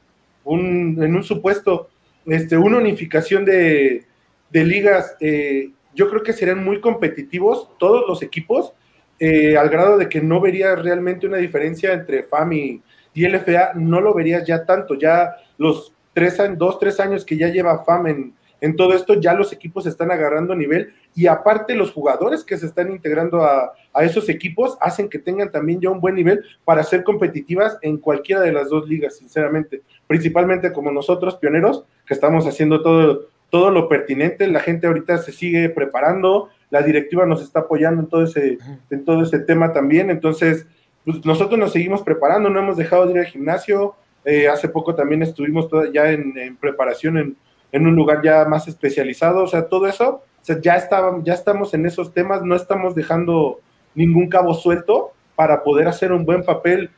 un, en un supuesto este, una unificación de, de ligas, eh, yo creo que serían muy competitivos todos los equipos, eh, al grado de que no vería realmente una diferencia entre FAM y, y LFA, no lo verías ya tanto. Ya los tres, dos, tres años que ya lleva FAM en, en todo esto, ya los equipos están agarrando nivel y aparte los jugadores que se están integrando a, a, esos equipos hacen que tengan también ya un buen nivel para ser competitivas en cualquiera de las dos ligas, sinceramente. Principalmente como nosotros, pioneros, que estamos haciendo todo, todo lo pertinente, la gente ahorita se sigue preparando, la directiva nos está apoyando en todo ese, en todo ese tema también, entonces pues nosotros nos seguimos preparando, no hemos dejado de ir al gimnasio, eh, hace poco también estuvimos ya en, preparación en, un lugar ya más especializado, o sea, todo eso, ya, ya estamos en esos temas, no estamos dejando ningún cabo suelto para poder hacer un buen papel.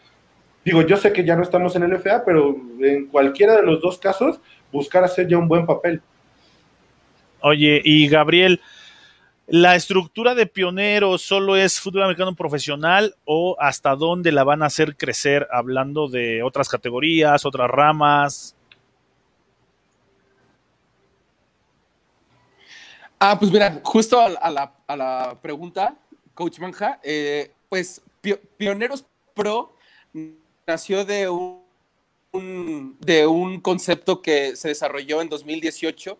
Digo, yo sé que ya no estamos en el FA, pero en cualquiera de los dos casos, buscar hacer ya un buen papel. Oye, y Gabriel, ¿la estructura de pioneros solo es fútbol americano profesional o hasta dónde la van a hacer crecer hablando de otras categorías, otras ramas? Ah, pues mira, justo a, la, pregunta, Coach Manja, eh, pues Pioneros Pro nació de un, de un concepto que se desarrolló en 2018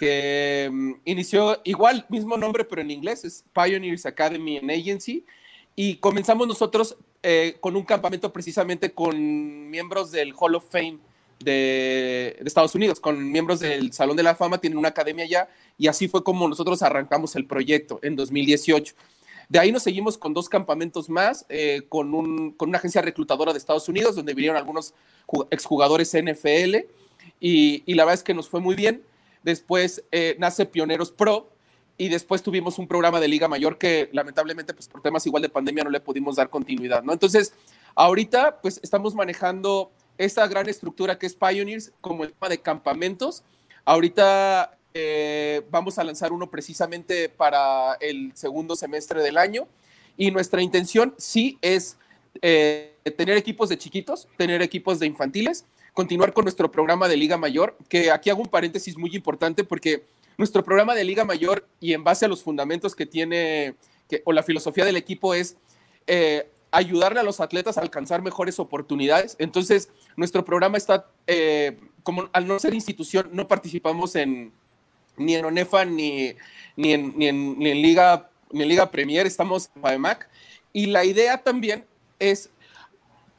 que mm, inició igual, mismo nombre, pero en inglés, es Pioneers Academy and Agency. Y comenzamos nosotros eh, con un campamento precisamente con miembros del Hall of Fame de, Estados Unidos, con miembros del Salón de la Fama, tienen una academia allá, y así fue como nosotros arrancamos el proyecto en 2018. De ahí nos seguimos con dos campamentos más, eh, con, un, con una agencia reclutadora de Estados Unidos, donde vinieron algunos exjugadores NFL, y, y la verdad es que nos fue muy bien después eh, nace Pioneros Pro y después tuvimos un programa de Liga Mayor que lamentablemente pues por temas igual de pandemia no le pudimos dar continuidad, ¿no? Entonces, ahorita pues estamos manejando esta gran estructura que es Pioneers como el tema de campamentos. Ahorita eh, vamos a lanzar uno precisamente para el segundo semestre del año y nuestra intención sí es eh, tener equipos de chiquitos, tener equipos de infantiles continuar con nuestro programa de Liga Mayor, que aquí hago un paréntesis muy importante porque nuestro programa de Liga Mayor y en base a los fundamentos que tiene o la filosofía del equipo es eh, ayudarle a los atletas a alcanzar mejores oportunidades. Entonces, nuestro programa está, eh, como al no ser institución, no participamos en ni en ONEFA ni, ni, en, ni en Liga ni en Liga Premier, estamos en FAEMAC. Y la idea también es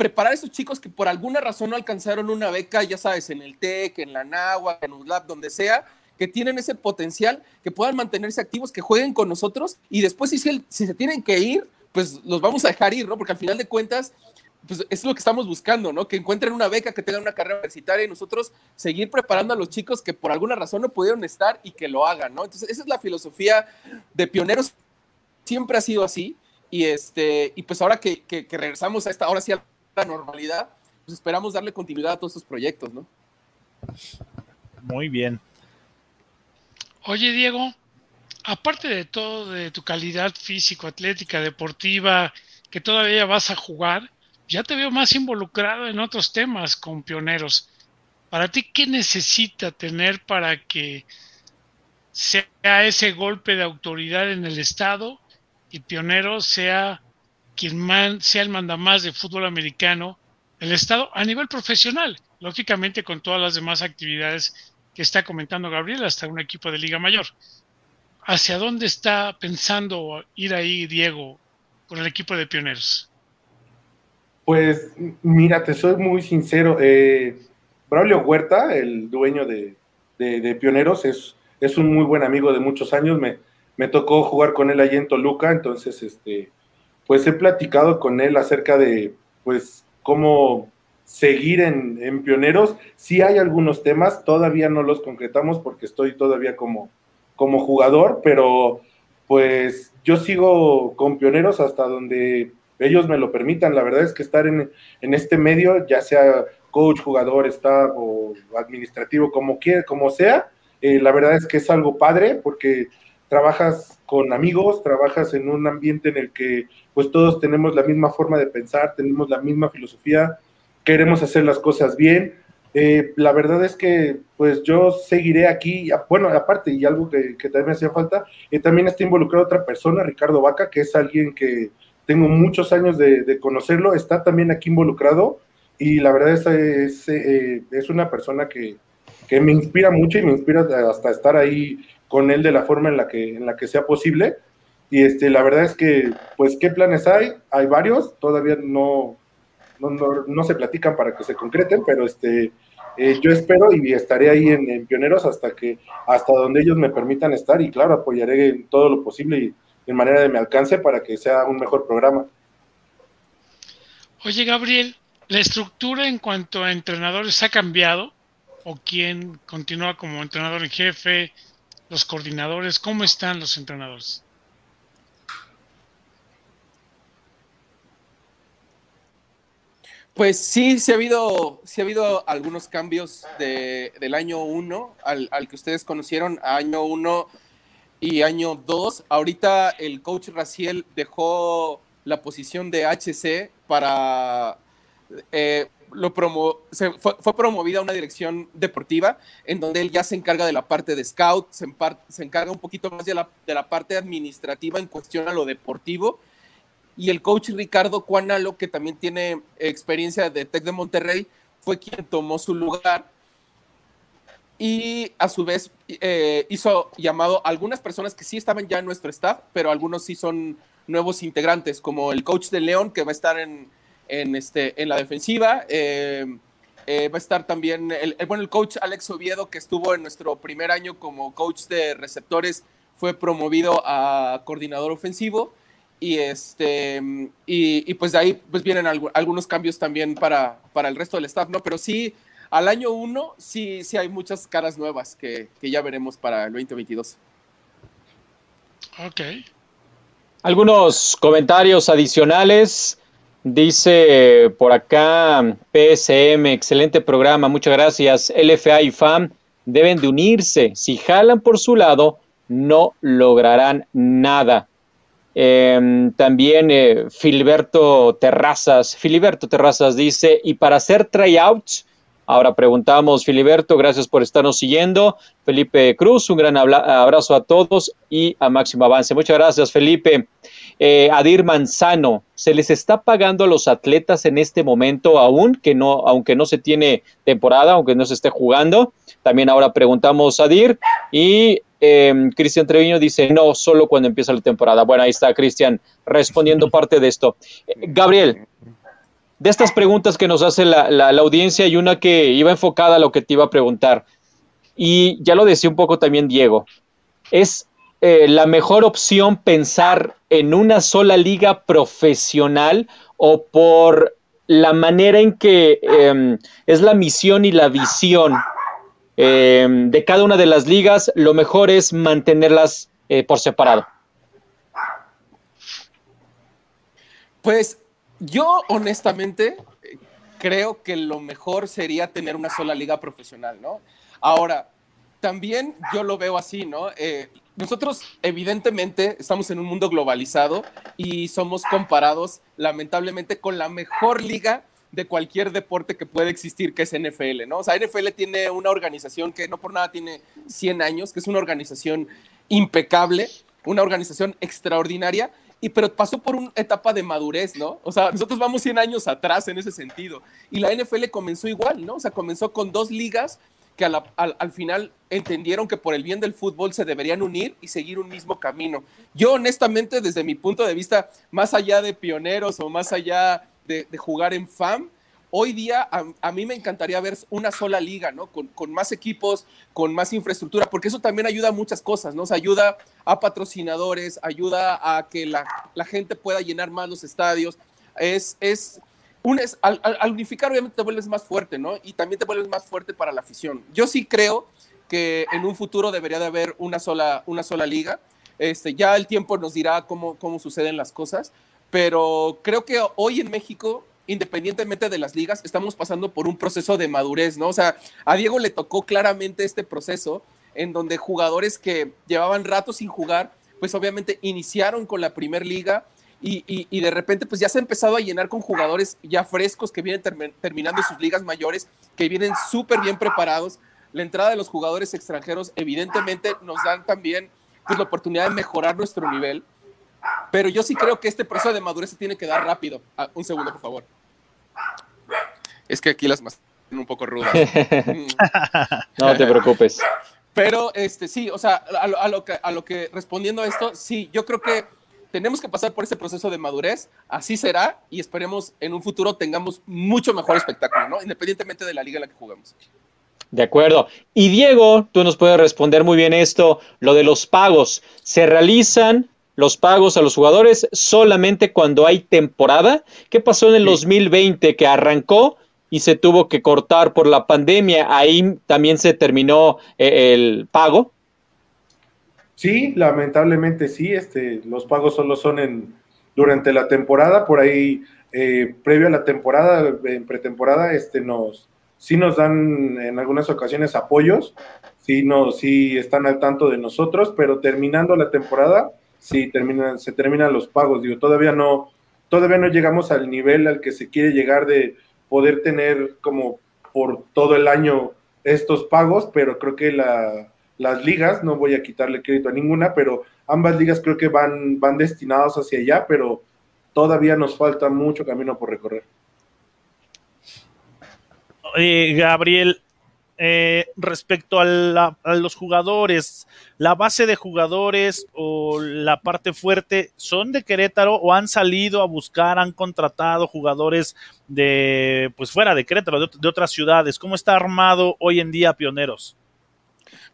preparar a esos chicos que por alguna razón no alcanzaron una beca, ya sabes, en el TEC, en la NAWA, en UNLAB, donde sea, que tienen ese potencial, que puedan mantenerse activos, que jueguen con nosotros y después si se, si se tienen que ir, pues los vamos a dejar ir, ¿no? Porque al final de cuentas, pues es lo que estamos buscando, ¿no? Que encuentren una beca, que tengan una carrera universitaria y nosotros seguir preparando a los chicos que por alguna razón no pudieron estar y que lo hagan, ¿no? Entonces, esa es la filosofía de pioneros, siempre ha sido así. Y, este, y pues ahora que, que, regresamos a esta, ahora sí la normalidad, pues esperamos darle continuidad a todos estos proyectos, ¿no? Muy bien. Oye, Diego, aparte de todo, de tu calidad físico, atlética, deportiva, que todavía vas a jugar, ya te veo más involucrado en otros temas con pioneros. Para ti, ¿qué necesita tener para que sea ese golpe de autoridad en el Estado y pionero sea quien sea el mandamás de fútbol americano el Estado a nivel profesional, lógicamente con todas las demás actividades que está comentando Gabriel, hasta un equipo de Liga Mayor. ¿Hacia dónde está pensando ir ahí Diego con el equipo de pioneros? Pues mira, te soy muy sincero. Eh, Braulio Huerta, el dueño de, Pioneros, es, un muy buen amigo de muchos años. Me, me tocó jugar con él allí en Toluca, entonces este, pues he platicado con él acerca de, pues, cómo seguir en, Pioneros. Sí hay algunos temas, todavía no los concretamos porque estoy todavía como, como jugador, pero pues yo sigo con Pioneros hasta donde ellos me lo permitan. La verdad es que estar en, este medio, ya sea coach, jugador, staff o administrativo, como como sea, eh, la verdad es que es algo padre porque trabajas con amigos, trabajas en un ambiente en el que pues todos tenemos la misma forma de pensar, tenemos la misma filosofía, queremos hacer las cosas bien. Eh, la verdad es que pues yo seguiré aquí, bueno, aparte y algo que, también me hacía falta, eh, también está involucrada otra persona, Ricardo Vaca, que es alguien que tengo muchos años de, conocerlo, está también aquí involucrado y la verdad es, es, eh, es una persona que, que me inspira mucho y me inspira hasta estar ahí con él de la forma en la que, en la que sea posible. Y este, la verdad es que, pues, ¿qué planes hay? Hay varios, todavía no, no, se platican para que se concreten, pero este, eh, yo espero y estaré ahí en, Pioneros hasta que, hasta donde ellos me permitan estar y claro, apoyaré en todo lo posible y en manera de mi alcance para que sea un mejor programa. Oye, Gabriel, ¿la estructura en cuanto a entrenadores ha cambiado? ¿O quién continúa como entrenador en jefe? Los coordinadores, ¿cómo están los entrenadores? Pues sí, sí ha habido, sí ha habido algunos cambios de, del año 1 al, al, que ustedes conocieron, año 1 y año 2. Ahorita el coach Raciel dejó la posición de HC para... Eh, lo promo fue, promovida a una dirección deportiva en donde él ya se encarga de la parte de scout, se, encarga un poquito más de la, de la parte administrativa en cuestión a lo deportivo. Y el coach Ricardo Cuanalo, que también tiene experiencia de Tec de Monterrey, fue quien tomó su lugar y a su vez eh, hizo llamado a algunas personas que sí estaban ya en nuestro staff, pero algunos sí son nuevos integrantes, como el coach de León, que va a estar en, en este, en la defensiva. Eh, eh, va a estar también el, el, bueno, el coach Alex Oviedo, que estuvo en nuestro primer año como coach de receptores, fue promovido a coordinador ofensivo y este y, y, pues de ahí pues vienen algo, algunos cambios también para, para el resto del staff, ¿no? Pero sí, al año uno sí, sí hay muchas caras nuevas que, que ya veremos para el 2022. Ok. Algunos comentarios adicionales. Dice por acá PSM, excelente programa, muchas gracias. LFA y FAM deben de unirse. Si jalan por su lado, no lograrán nada. Eh, también eh, Filiberto Terrazas, Filiberto Terrazas dice, y para hacer tryouts, ahora preguntamos, Filiberto, gracias por estarnos siguiendo. Felipe Cruz, un gran abrazo a todos y a máximo avance. Muchas gracias, Felipe. Eh, Adir Manzano, ¿se les está pagando a los atletas en este momento aún, que no, aunque no se tiene temporada, aunque no se esté jugando? También ahora preguntamos a Adir y eh, Cristian Treviño dice, no, solo cuando empieza la temporada. Bueno, ahí está Cristian respondiendo parte de esto. Eh, Gabriel, de estas preguntas que nos hace la, la, la, audiencia, hay una que iba enfocada a lo que te iba a preguntar. Y ya lo decía un poco también Diego. ¿Es eh, la mejor opción pensar en una sola liga profesional o por la manera en que eh, es la misión y la visión eh, de cada una de las ligas, lo mejor es mantenerlas eh, por separado. Pues yo honestamente creo que lo mejor sería tener una sola liga profesional, ¿no? Ahora, también yo lo veo así, ¿no? Eh, nosotros evidentemente estamos en un mundo globalizado y somos comparados lamentablemente con la mejor liga de cualquier deporte que puede existir, que es NFL, ¿no? O sea, NFL tiene una organización que no por nada tiene 100 años, que es una organización impecable, una organización extraordinaria, y pero pasó por una etapa de madurez, ¿no? O sea, nosotros vamos 100 años atrás en ese sentido. Y la NFL comenzó igual, ¿no? O sea, comenzó con dos ligas que al, al, al, final entendieron que por el bien del fútbol se deberían unir y seguir un mismo camino. Yo honestamente, desde mi punto de vista, más allá de pioneros o más allá de, jugar en FAM, hoy día a, a, mí me encantaría ver una sola liga, ¿no? Con, con, más equipos, con más infraestructura, porque eso también ayuda a muchas cosas, ¿no? O ayuda a patrocinadores, ayuda a que la, la gente pueda llenar más los estadios. Es, es, un, es al, al, unificar obviamente te vuelves más fuerte, ¿no? Y también te vuelves más fuerte para la afición. Yo sí creo que en un futuro debería de haber una sola, una sola liga. Este, ya el tiempo nos dirá cómo, cómo suceden las cosas, pero creo que hoy en México independientemente de las ligas, estamos pasando por un proceso de madurez, ¿no? O sea, a Diego le tocó claramente este proceso en donde jugadores que llevaban rato sin jugar, pues obviamente iniciaron con la primer liga y, y, y, de repente pues ya se ha empezado a llenar con jugadores ya frescos que vienen ter terminando sus ligas mayores, que vienen súper bien preparados. La entrada de los jugadores extranjeros evidentemente nos dan también pues la oportunidad de mejorar nuestro nivel. Pero yo sí creo que este proceso de madurez se tiene que dar rápido. Ah, un segundo, por favor. Es que aquí las más un poco rudas. no te preocupes. Pero este sí, o sea, a, a, lo que, a lo que respondiendo a esto, sí, yo creo que tenemos que pasar por ese proceso de madurez, así será, y esperemos en un futuro tengamos mucho mejor espectáculo, ¿no? Independientemente de la liga en la que jugamos. De acuerdo. Y Diego, tú nos puedes responder muy bien esto, lo de los pagos. ¿Se realizan los pagos a los jugadores solamente cuando hay temporada? ¿Qué pasó en el sí. 2020 que arrancó y se tuvo que cortar por la pandemia? Ahí también se terminó eh, el pago. Sí, lamentablemente sí, este, los pagos solo son en, durante la temporada, por ahí, eh, previo a la temporada, en pretemporada, este, nos, sí nos dan en algunas ocasiones apoyos, sí, no, sí están al tanto de nosotros, pero terminando la temporada, sí terminan, se terminan los pagos. Digo, todavía no, todavía no llegamos al nivel al que se quiere llegar de poder tener como por todo el año estos pagos, pero creo que las ligas, no voy a quitarle crédito a ninguna, pero ambas ligas creo que van, van destinados hacia allá, pero todavía nos falta mucho camino por recorrer. Gabriel, eh, respecto a, los jugadores, la base de jugadores o la parte fuerte, ¿son de Querétaro o han salido a buscar, han contratado jugadores de, pues fuera de Querétaro, de, otras ciudades? ¿Cómo está armado hoy en día Pioneros?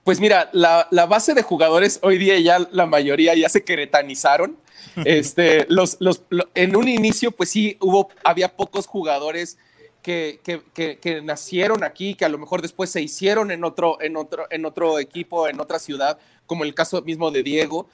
Pues mira, la, base de jugadores hoy día ya la mayoría ya se queretanizaron. Este, los, los, en un inicio, pues sí, hubo, había pocos jugadores que, nacieron aquí, que a lo mejor después se hicieron en otro, en, otro, en otro equipo, en otra ciudad, como el caso mismo de Diego.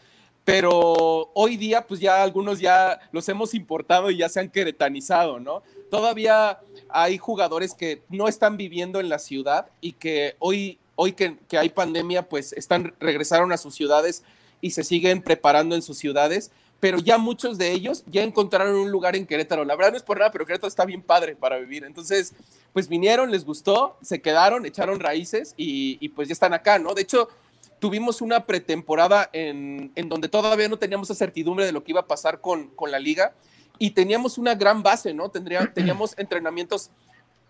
Pero hoy día, pues ya algunos ya los hemos importado y ya se han queretanizado, ¿no? Todavía hay jugadores que no están viviendo en la ciudad y que hoy, hoy que, que hay pandemia, pues están, regresaron a sus ciudades y se siguen preparando en sus ciudades pero ya muchos de ellos ya encontraron un lugar en Querétaro. La verdad no es por nada, pero Querétaro está bien padre para vivir. Entonces, pues vinieron, les gustó, se quedaron, echaron raíces y, pues ya están acá, ¿no? De hecho, tuvimos una pretemporada en, en, donde todavía no teníamos esa certidumbre de lo que iba a pasar con, con la liga y teníamos una gran base, ¿no? Tendría, teníamos entrenamientos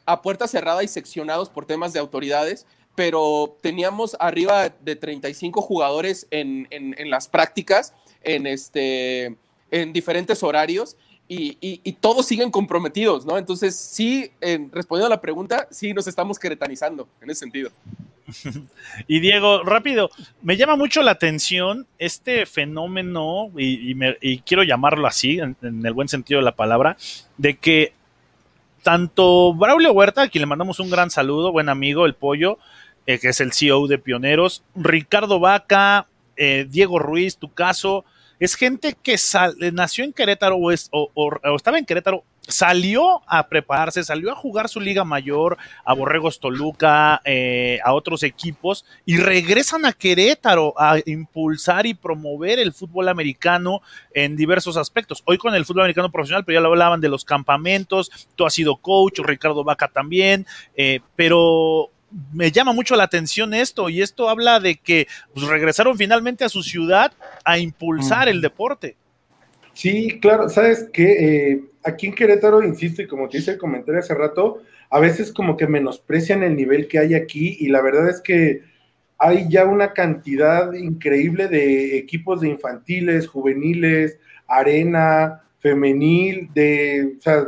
a puerta cerrada y seccionados por temas de autoridades, pero teníamos arriba de 35 jugadores en, en, en las prácticas en, este, en diferentes horarios y, todos siguen comprometidos, ¿no? Entonces, sí, respondiendo a la pregunta, sí nos estamos queretanizando en ese sentido. y Diego, rápido, me llama mucho la atención este fenómeno, y, quiero llamarlo así, en, el buen sentido de la palabra, de que tanto Braulio Huerta, a quien le mandamos un gran saludo, buen amigo, el pollo, eh, que es el CEO de Pioneros, Ricardo Vaca, eh, Diego Ruiz, tu caso, es gente que nació en Querétaro o, estaba en Querétaro, salió a prepararse, salió a jugar su liga mayor, a Borregos Toluca, eh, a otros equipos, y regresan a Querétaro a impulsar y promover el fútbol americano en diversos aspectos. Hoy con el fútbol americano profesional, pero ya lo hablaban de los campamentos, tú has sido coach, Ricardo Vaca también, eh, pero me llama mucho la atención esto y esto habla de que pues, regresaron finalmente a su ciudad a impulsar el deporte. Sí, claro, sabes que eh, aquí en Querétaro, insisto, y como te hice el comentario hace rato, a veces como que menosprecian el nivel que hay aquí y la verdad es que hay ya una cantidad increíble de equipos de infantiles, juveniles, arena, femenil, de, o sea,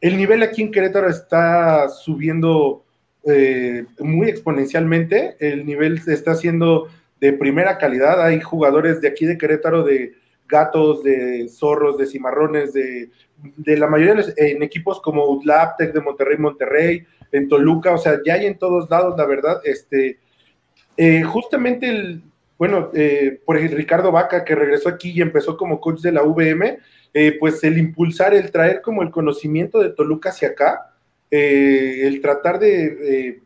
el nivel aquí en Querétaro está subiendo eh, muy exponencialmente. El nivel se está haciendo de primera calidad. Hay jugadores de aquí de Querétaro, de gatos, de zorros, de cimarrones, de, la mayoría de en equipos como Utlap, de Monterrey, Monterrey, en Toluca, o sea, ya hay en todos lados, la verdad. Este, eh, justamente el, bueno, eh, por ejemplo, Ricardo Vaca, que regresó aquí y empezó como coach de la VM, pues el impulsar, el traer como el conocimiento de Toluca hacia acá, eh, el tratar de,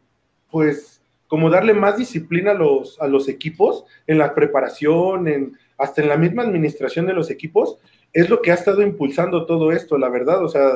pues, como darle más disciplina a los, a los equipos en la preparación, en, hasta en la misma administración de los equipos, es lo que ha estado impulsando todo esto, la verdad. O sea,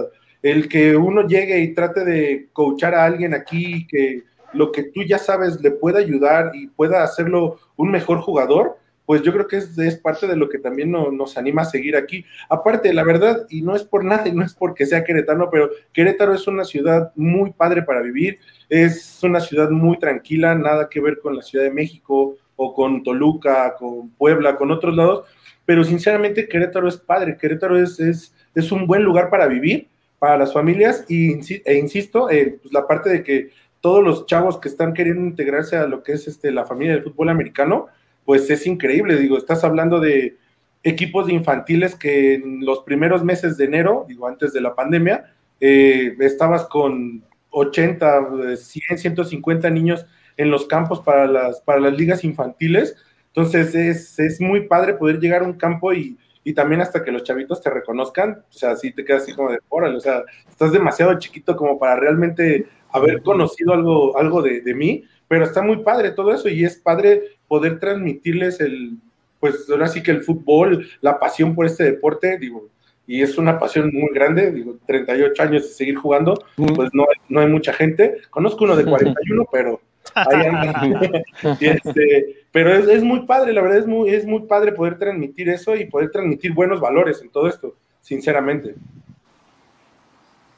el que uno llegue y trate de coachar a alguien aquí que lo que tú ya sabes le pueda ayudar y pueda hacerlo un mejor jugador, pues yo creo que es, parte de lo que también nos anima a seguir aquí. Aparte, la verdad, y no es por nada, y no es porque sea queretano, pero Querétaro es una ciudad muy padre para vivir, es una ciudad muy tranquila, nada que ver con la Ciudad de México o con Toluca, con Puebla, con otros lados, pero sinceramente Querétaro es padre, Querétaro es, es, es un buen lugar para vivir, para las familias, y, e insisto, eh, pues la parte de que todos los chavos que están queriendo integrarse a lo que es este, la familia del fútbol americano, pues es increíble. Digo, estás hablando de equipos de infantiles que en los primeros meses de enero, digo, antes de la pandemia, eh, estabas con 80, 100, 150 niños en los campos para las, para las ligas infantiles. Entonces es, es muy padre poder llegar a un campo y, y también hasta que los chavitos te reconozcan, o sea, sí te quedas así como de, órale, o sea, estás demasiado chiquito como para realmente haber conocido algo, algo de, de mí, pero está muy padre todo eso y es padre poder transmitirles el, pues ahora sí que el fútbol, la pasión por este deporte, digo, y es una pasión muy grande, digo, 38 años de seguir jugando, pues no, no hay mucha gente, conozco uno de 41, pero ahí anda. este, pero es, es, muy padre, la verdad es muy, es muy padre poder transmitir eso y poder transmitir buenos valores en todo esto, sinceramente.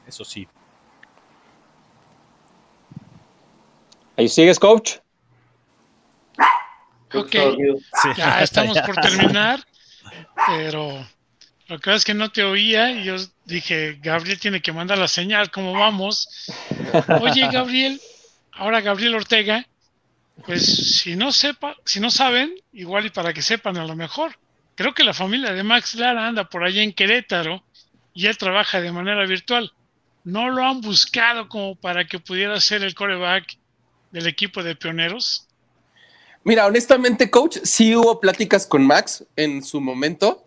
Eso sí. ¿Ahí sigues, coach? Ok, sí. ya estamos por terminar, pero lo que pasa es que no te oía y yo dije, Gabriel tiene que mandar la señal, ¿cómo vamos? Oye, Gabriel, ahora Gabriel Ortega, pues si no sepa, si no saben, igual y para que sepan a lo mejor. Creo que la familia de Max Lara anda por allá en Querétaro y él trabaja de manera virtual. No lo han buscado como para que pudiera ser el coreback del equipo de pioneros. Mira, honestamente, coach, sí hubo pláticas con Max en su momento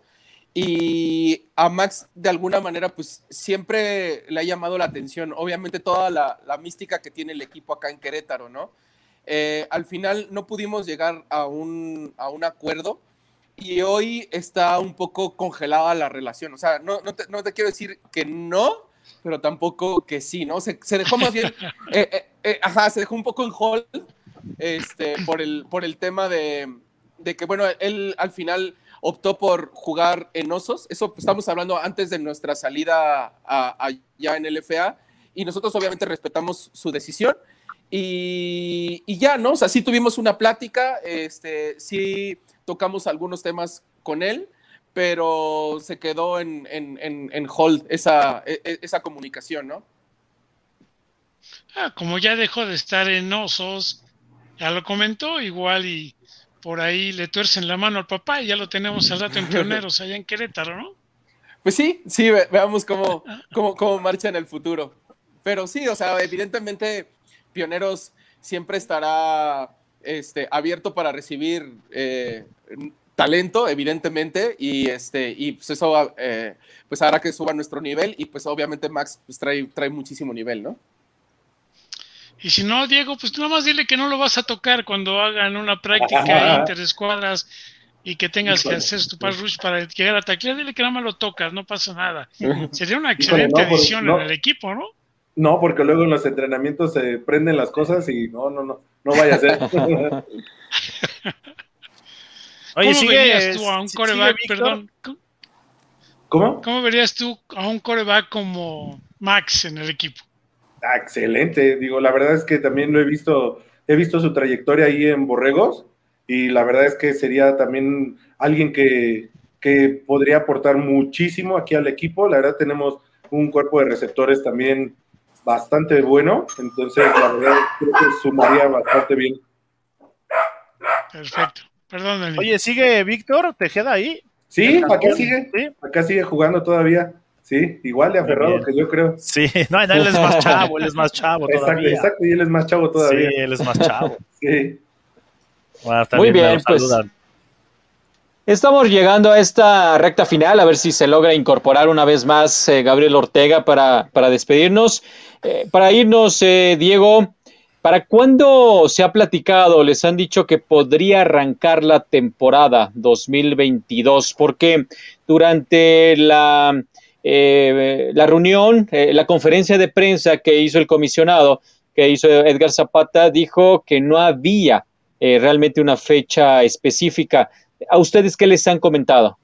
y a Max, de alguna manera, pues siempre le ha llamado la atención, obviamente, toda la, la mística que tiene el equipo acá en Querétaro, ¿no? Eh, al final no pudimos llegar a un, a un, acuerdo y hoy está un poco congelada la relación. O sea, no, no, te, no te, quiero decir que no, pero tampoco que sí, ¿no? Se, se dejó más bien, eh, eh, eh, ajá, se dejó un poco en hold este, por, el, por el tema de, de que, bueno, él al final optó por jugar en Osos. Eso estamos hablando antes de nuestra salida allá en el FA y nosotros obviamente respetamos su decisión. Y, y, ya, ¿no? O sea, sí tuvimos una plática, este, sí tocamos algunos temas con él, pero se quedó en, en, en, en hold esa, e, e, esa comunicación, ¿no? Ah, como ya dejó de estar en Osos, ya lo comentó, igual y por ahí le tuercen la mano al papá y ya lo tenemos al rato en Pioneros allá en Querétaro, ¿no? Pues sí, sí, veamos cómo, cómo, cómo marcha en el futuro. Pero sí, o sea, evidentemente Pioneros siempre estará este, abierto para recibir eh, talento, evidentemente, y, este, y pues eso eh, pues hará que suba nuestro nivel y pues obviamente Max pues, trae, trae muchísimo nivel, ¿no? Y si no, Diego, pues nada más dile que no lo vas a tocar cuando hagan una práctica interescuadras y que tengas que hacer tu pass rush para llegar a taclear, dile que nada más lo tocas, no pasa nada. Sería una excelente no, adición no, en el equipo, ¿no? No, porque luego en los entrenamientos se prenden las cosas y no, no, no, no vaya a ser. Oye, ¿Cómo verías tú a un coreback, perdón? ¿Cómo? ¿Cómo verías tú a un coreback como Max en el equipo? Ah, excelente, digo, la verdad es que también lo he visto, he visto su trayectoria ahí en Borregos y la verdad es que sería también alguien que, que podría aportar muchísimo aquí al equipo. La verdad tenemos un cuerpo de receptores también bastante bueno, entonces la verdad creo que sumaría bastante bien. Perfecto. Perdón. Oye, ¿sigue Víctor Tejeda ahí? Sí, acá sigue, ¿Sí? acá sigue jugando todavía. Sí, igual de aferrado que yo creo. Sí, no, él es más chavo, él es más chavo todavía. Exacto, exacto, y él es más chavo todavía. Sí, él es más chavo. sí. Bueno, Muy bien, bien pues estamos llegando a esta recta final, a ver si se logra incorporar una vez más eh, Gabriel Ortega para, para despedirnos. Eh, para irnos, eh, Diego, ¿para cuándo se ha platicado? Les han dicho que podría arrancar la temporada 2022, porque durante la eh, la reunión, eh, la conferencia de prensa que hizo el comisionado, que hizo Edgar Zapata, dijo que no había eh, realmente una fecha específica. ¿A ustedes qué les han comentado?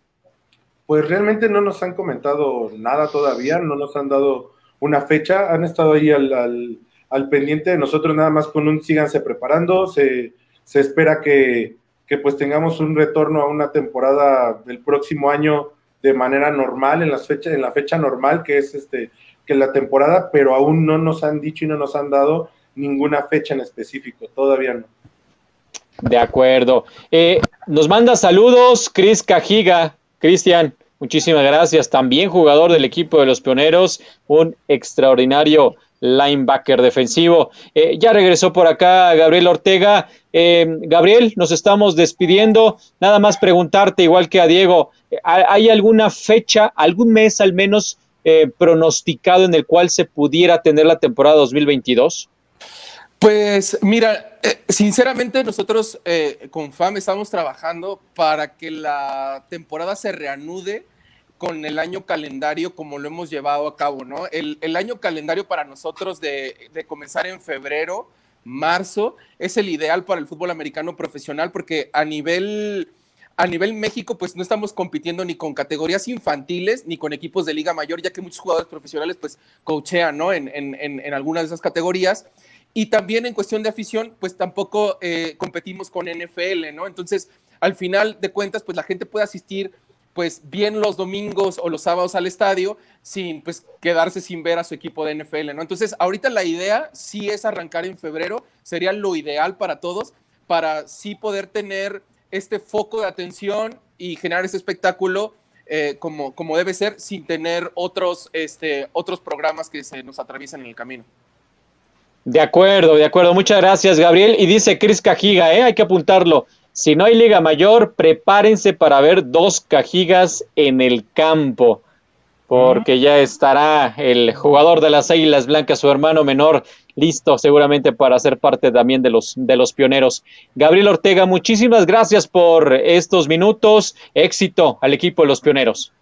Pues realmente no nos han comentado nada todavía, no nos han dado una fecha, han estado ahí al, al, al pendiente de nosotros nada más con un síganse preparando, se, se espera que, que pues tengamos un retorno a una temporada del próximo año de manera normal en las fechas, en la fecha normal que es este que la temporada, pero aún no nos han dicho y no nos han dado ninguna fecha en específico, todavía no. De acuerdo. Eh, nos manda saludos Cris Cajiga. Cristian, muchísimas gracias. También jugador del equipo de los Pioneros, un extraordinario linebacker defensivo. Eh, ya regresó por acá Gabriel Ortega. Eh, Gabriel, nos estamos despidiendo. Nada más preguntarte, igual que a Diego, ¿hay alguna fecha, algún mes al menos pronosticado en el cual se pudiera tener la temporada 2022? Pues mira, eh, sinceramente nosotros eh, con FAM estamos trabajando para que la temporada se reanude con el año calendario como lo hemos llevado a cabo, ¿no? El, año calendario para nosotros de, comenzar en febrero, marzo, es el ideal para el fútbol americano profesional porque a nivel, a nivel México, pues no estamos compitiendo ni con categorías infantiles ni con equipos de liga mayor, ya que muchos jugadores profesionales pues coachean, ¿no? En, en, en algunas de esas categorías. Y también en cuestión de afición, pues tampoco eh, competimos con NFL, ¿no? Entonces, al final de cuentas, pues la gente puede asistir pues bien los domingos o los sábados al estadio sin pues quedarse sin ver a su equipo de NFL, ¿no? Entonces, ahorita la idea sí es arrancar en febrero, sería lo ideal para todos, para sí poder tener este foco de atención y generar ese espectáculo eh, como, como debe ser, sin tener otros, este, otros programas que se nos atraviesan en el camino. De acuerdo, de acuerdo. Muchas gracias, Gabriel. Y dice Cris Cajiga, ¿eh? hay que apuntarlo. Si no hay Liga Mayor, prepárense para ver dos cajigas en el campo, porque ya estará el jugador de las Águilas Blancas, su hermano menor, listo seguramente para ser parte también de los, de los pioneros. Gabriel Ortega, muchísimas gracias por estos minutos. Éxito al equipo de los pioneros.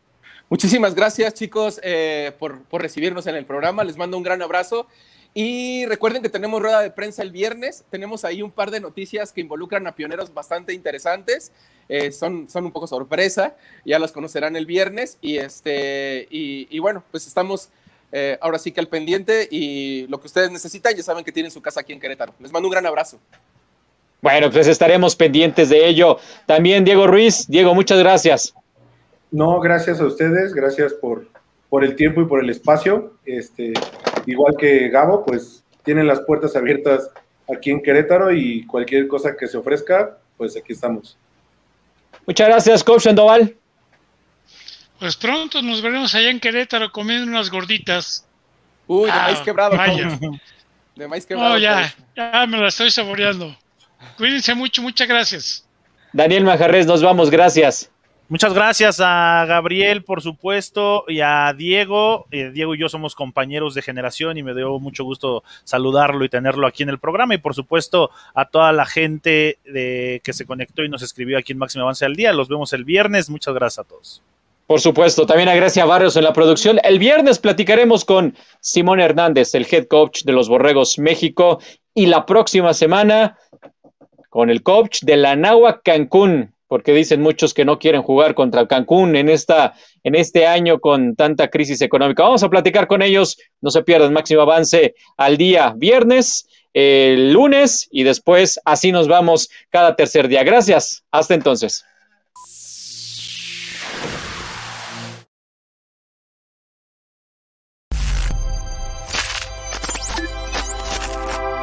Muchísimas gracias, chicos, eh, por, por recibirnos en el programa. Les mando un gran abrazo y recuerden que tenemos rueda de prensa el viernes. Tenemos ahí un par de noticias que involucran a pioneros bastante interesantes. Eh, son, son un poco sorpresa. Ya las conocerán el viernes. Y, este, y, bueno, pues estamos eh, ahora sí que al pendiente. Y lo que ustedes necesitan, ya saben que tienen su casa aquí en Querétaro. Les mando un gran abrazo. Bueno, pues estaremos pendientes de ello. También Diego Ruiz. Diego, muchas gracias. No, gracias a ustedes. Gracias por, por el tiempo y por el espacio. Este, igual que Gabo, pues tienen las puertas abiertas aquí en Querétaro y cualquier cosa que se ofrezca, pues aquí estamos. Muchas gracias, Coach Sandoval. Pues pronto nos veremos allá en Querétaro comiendo unas gorditas. Uy, de maíz ah, quebrado. De maíz quebrado. No, ya, ya me la estoy saboreando. Cuídense mucho, muchas gracias. Daniel Majarres, nos vamos, gracias. Muchas gracias a Gabriel, por supuesto, y a Diego. Eh, Diego y yo somos compañeros de generación y me dio mucho gusto saludarlo y tenerlo aquí en el programa. Y por supuesto a toda la gente de, que se conectó y nos escribió aquí en Máximo Avance al Día. Los vemos el viernes. Muchas gracias a todos. Por supuesto, también a Grecia Barrios en la producción. El viernes platicaremos con Simón Hernández, el head coach de los Borregos México. Y la próxima semana con el coach de la Nahua Cancún, porque dicen muchos que no quieren jugar contra Cancún en, esta, en este año con tanta crisis económica. Vamos a platicar con ellos, no se pierdan máximo avance al día viernes, el lunes y después así nos vamos cada tercer día. Gracias, hasta entonces.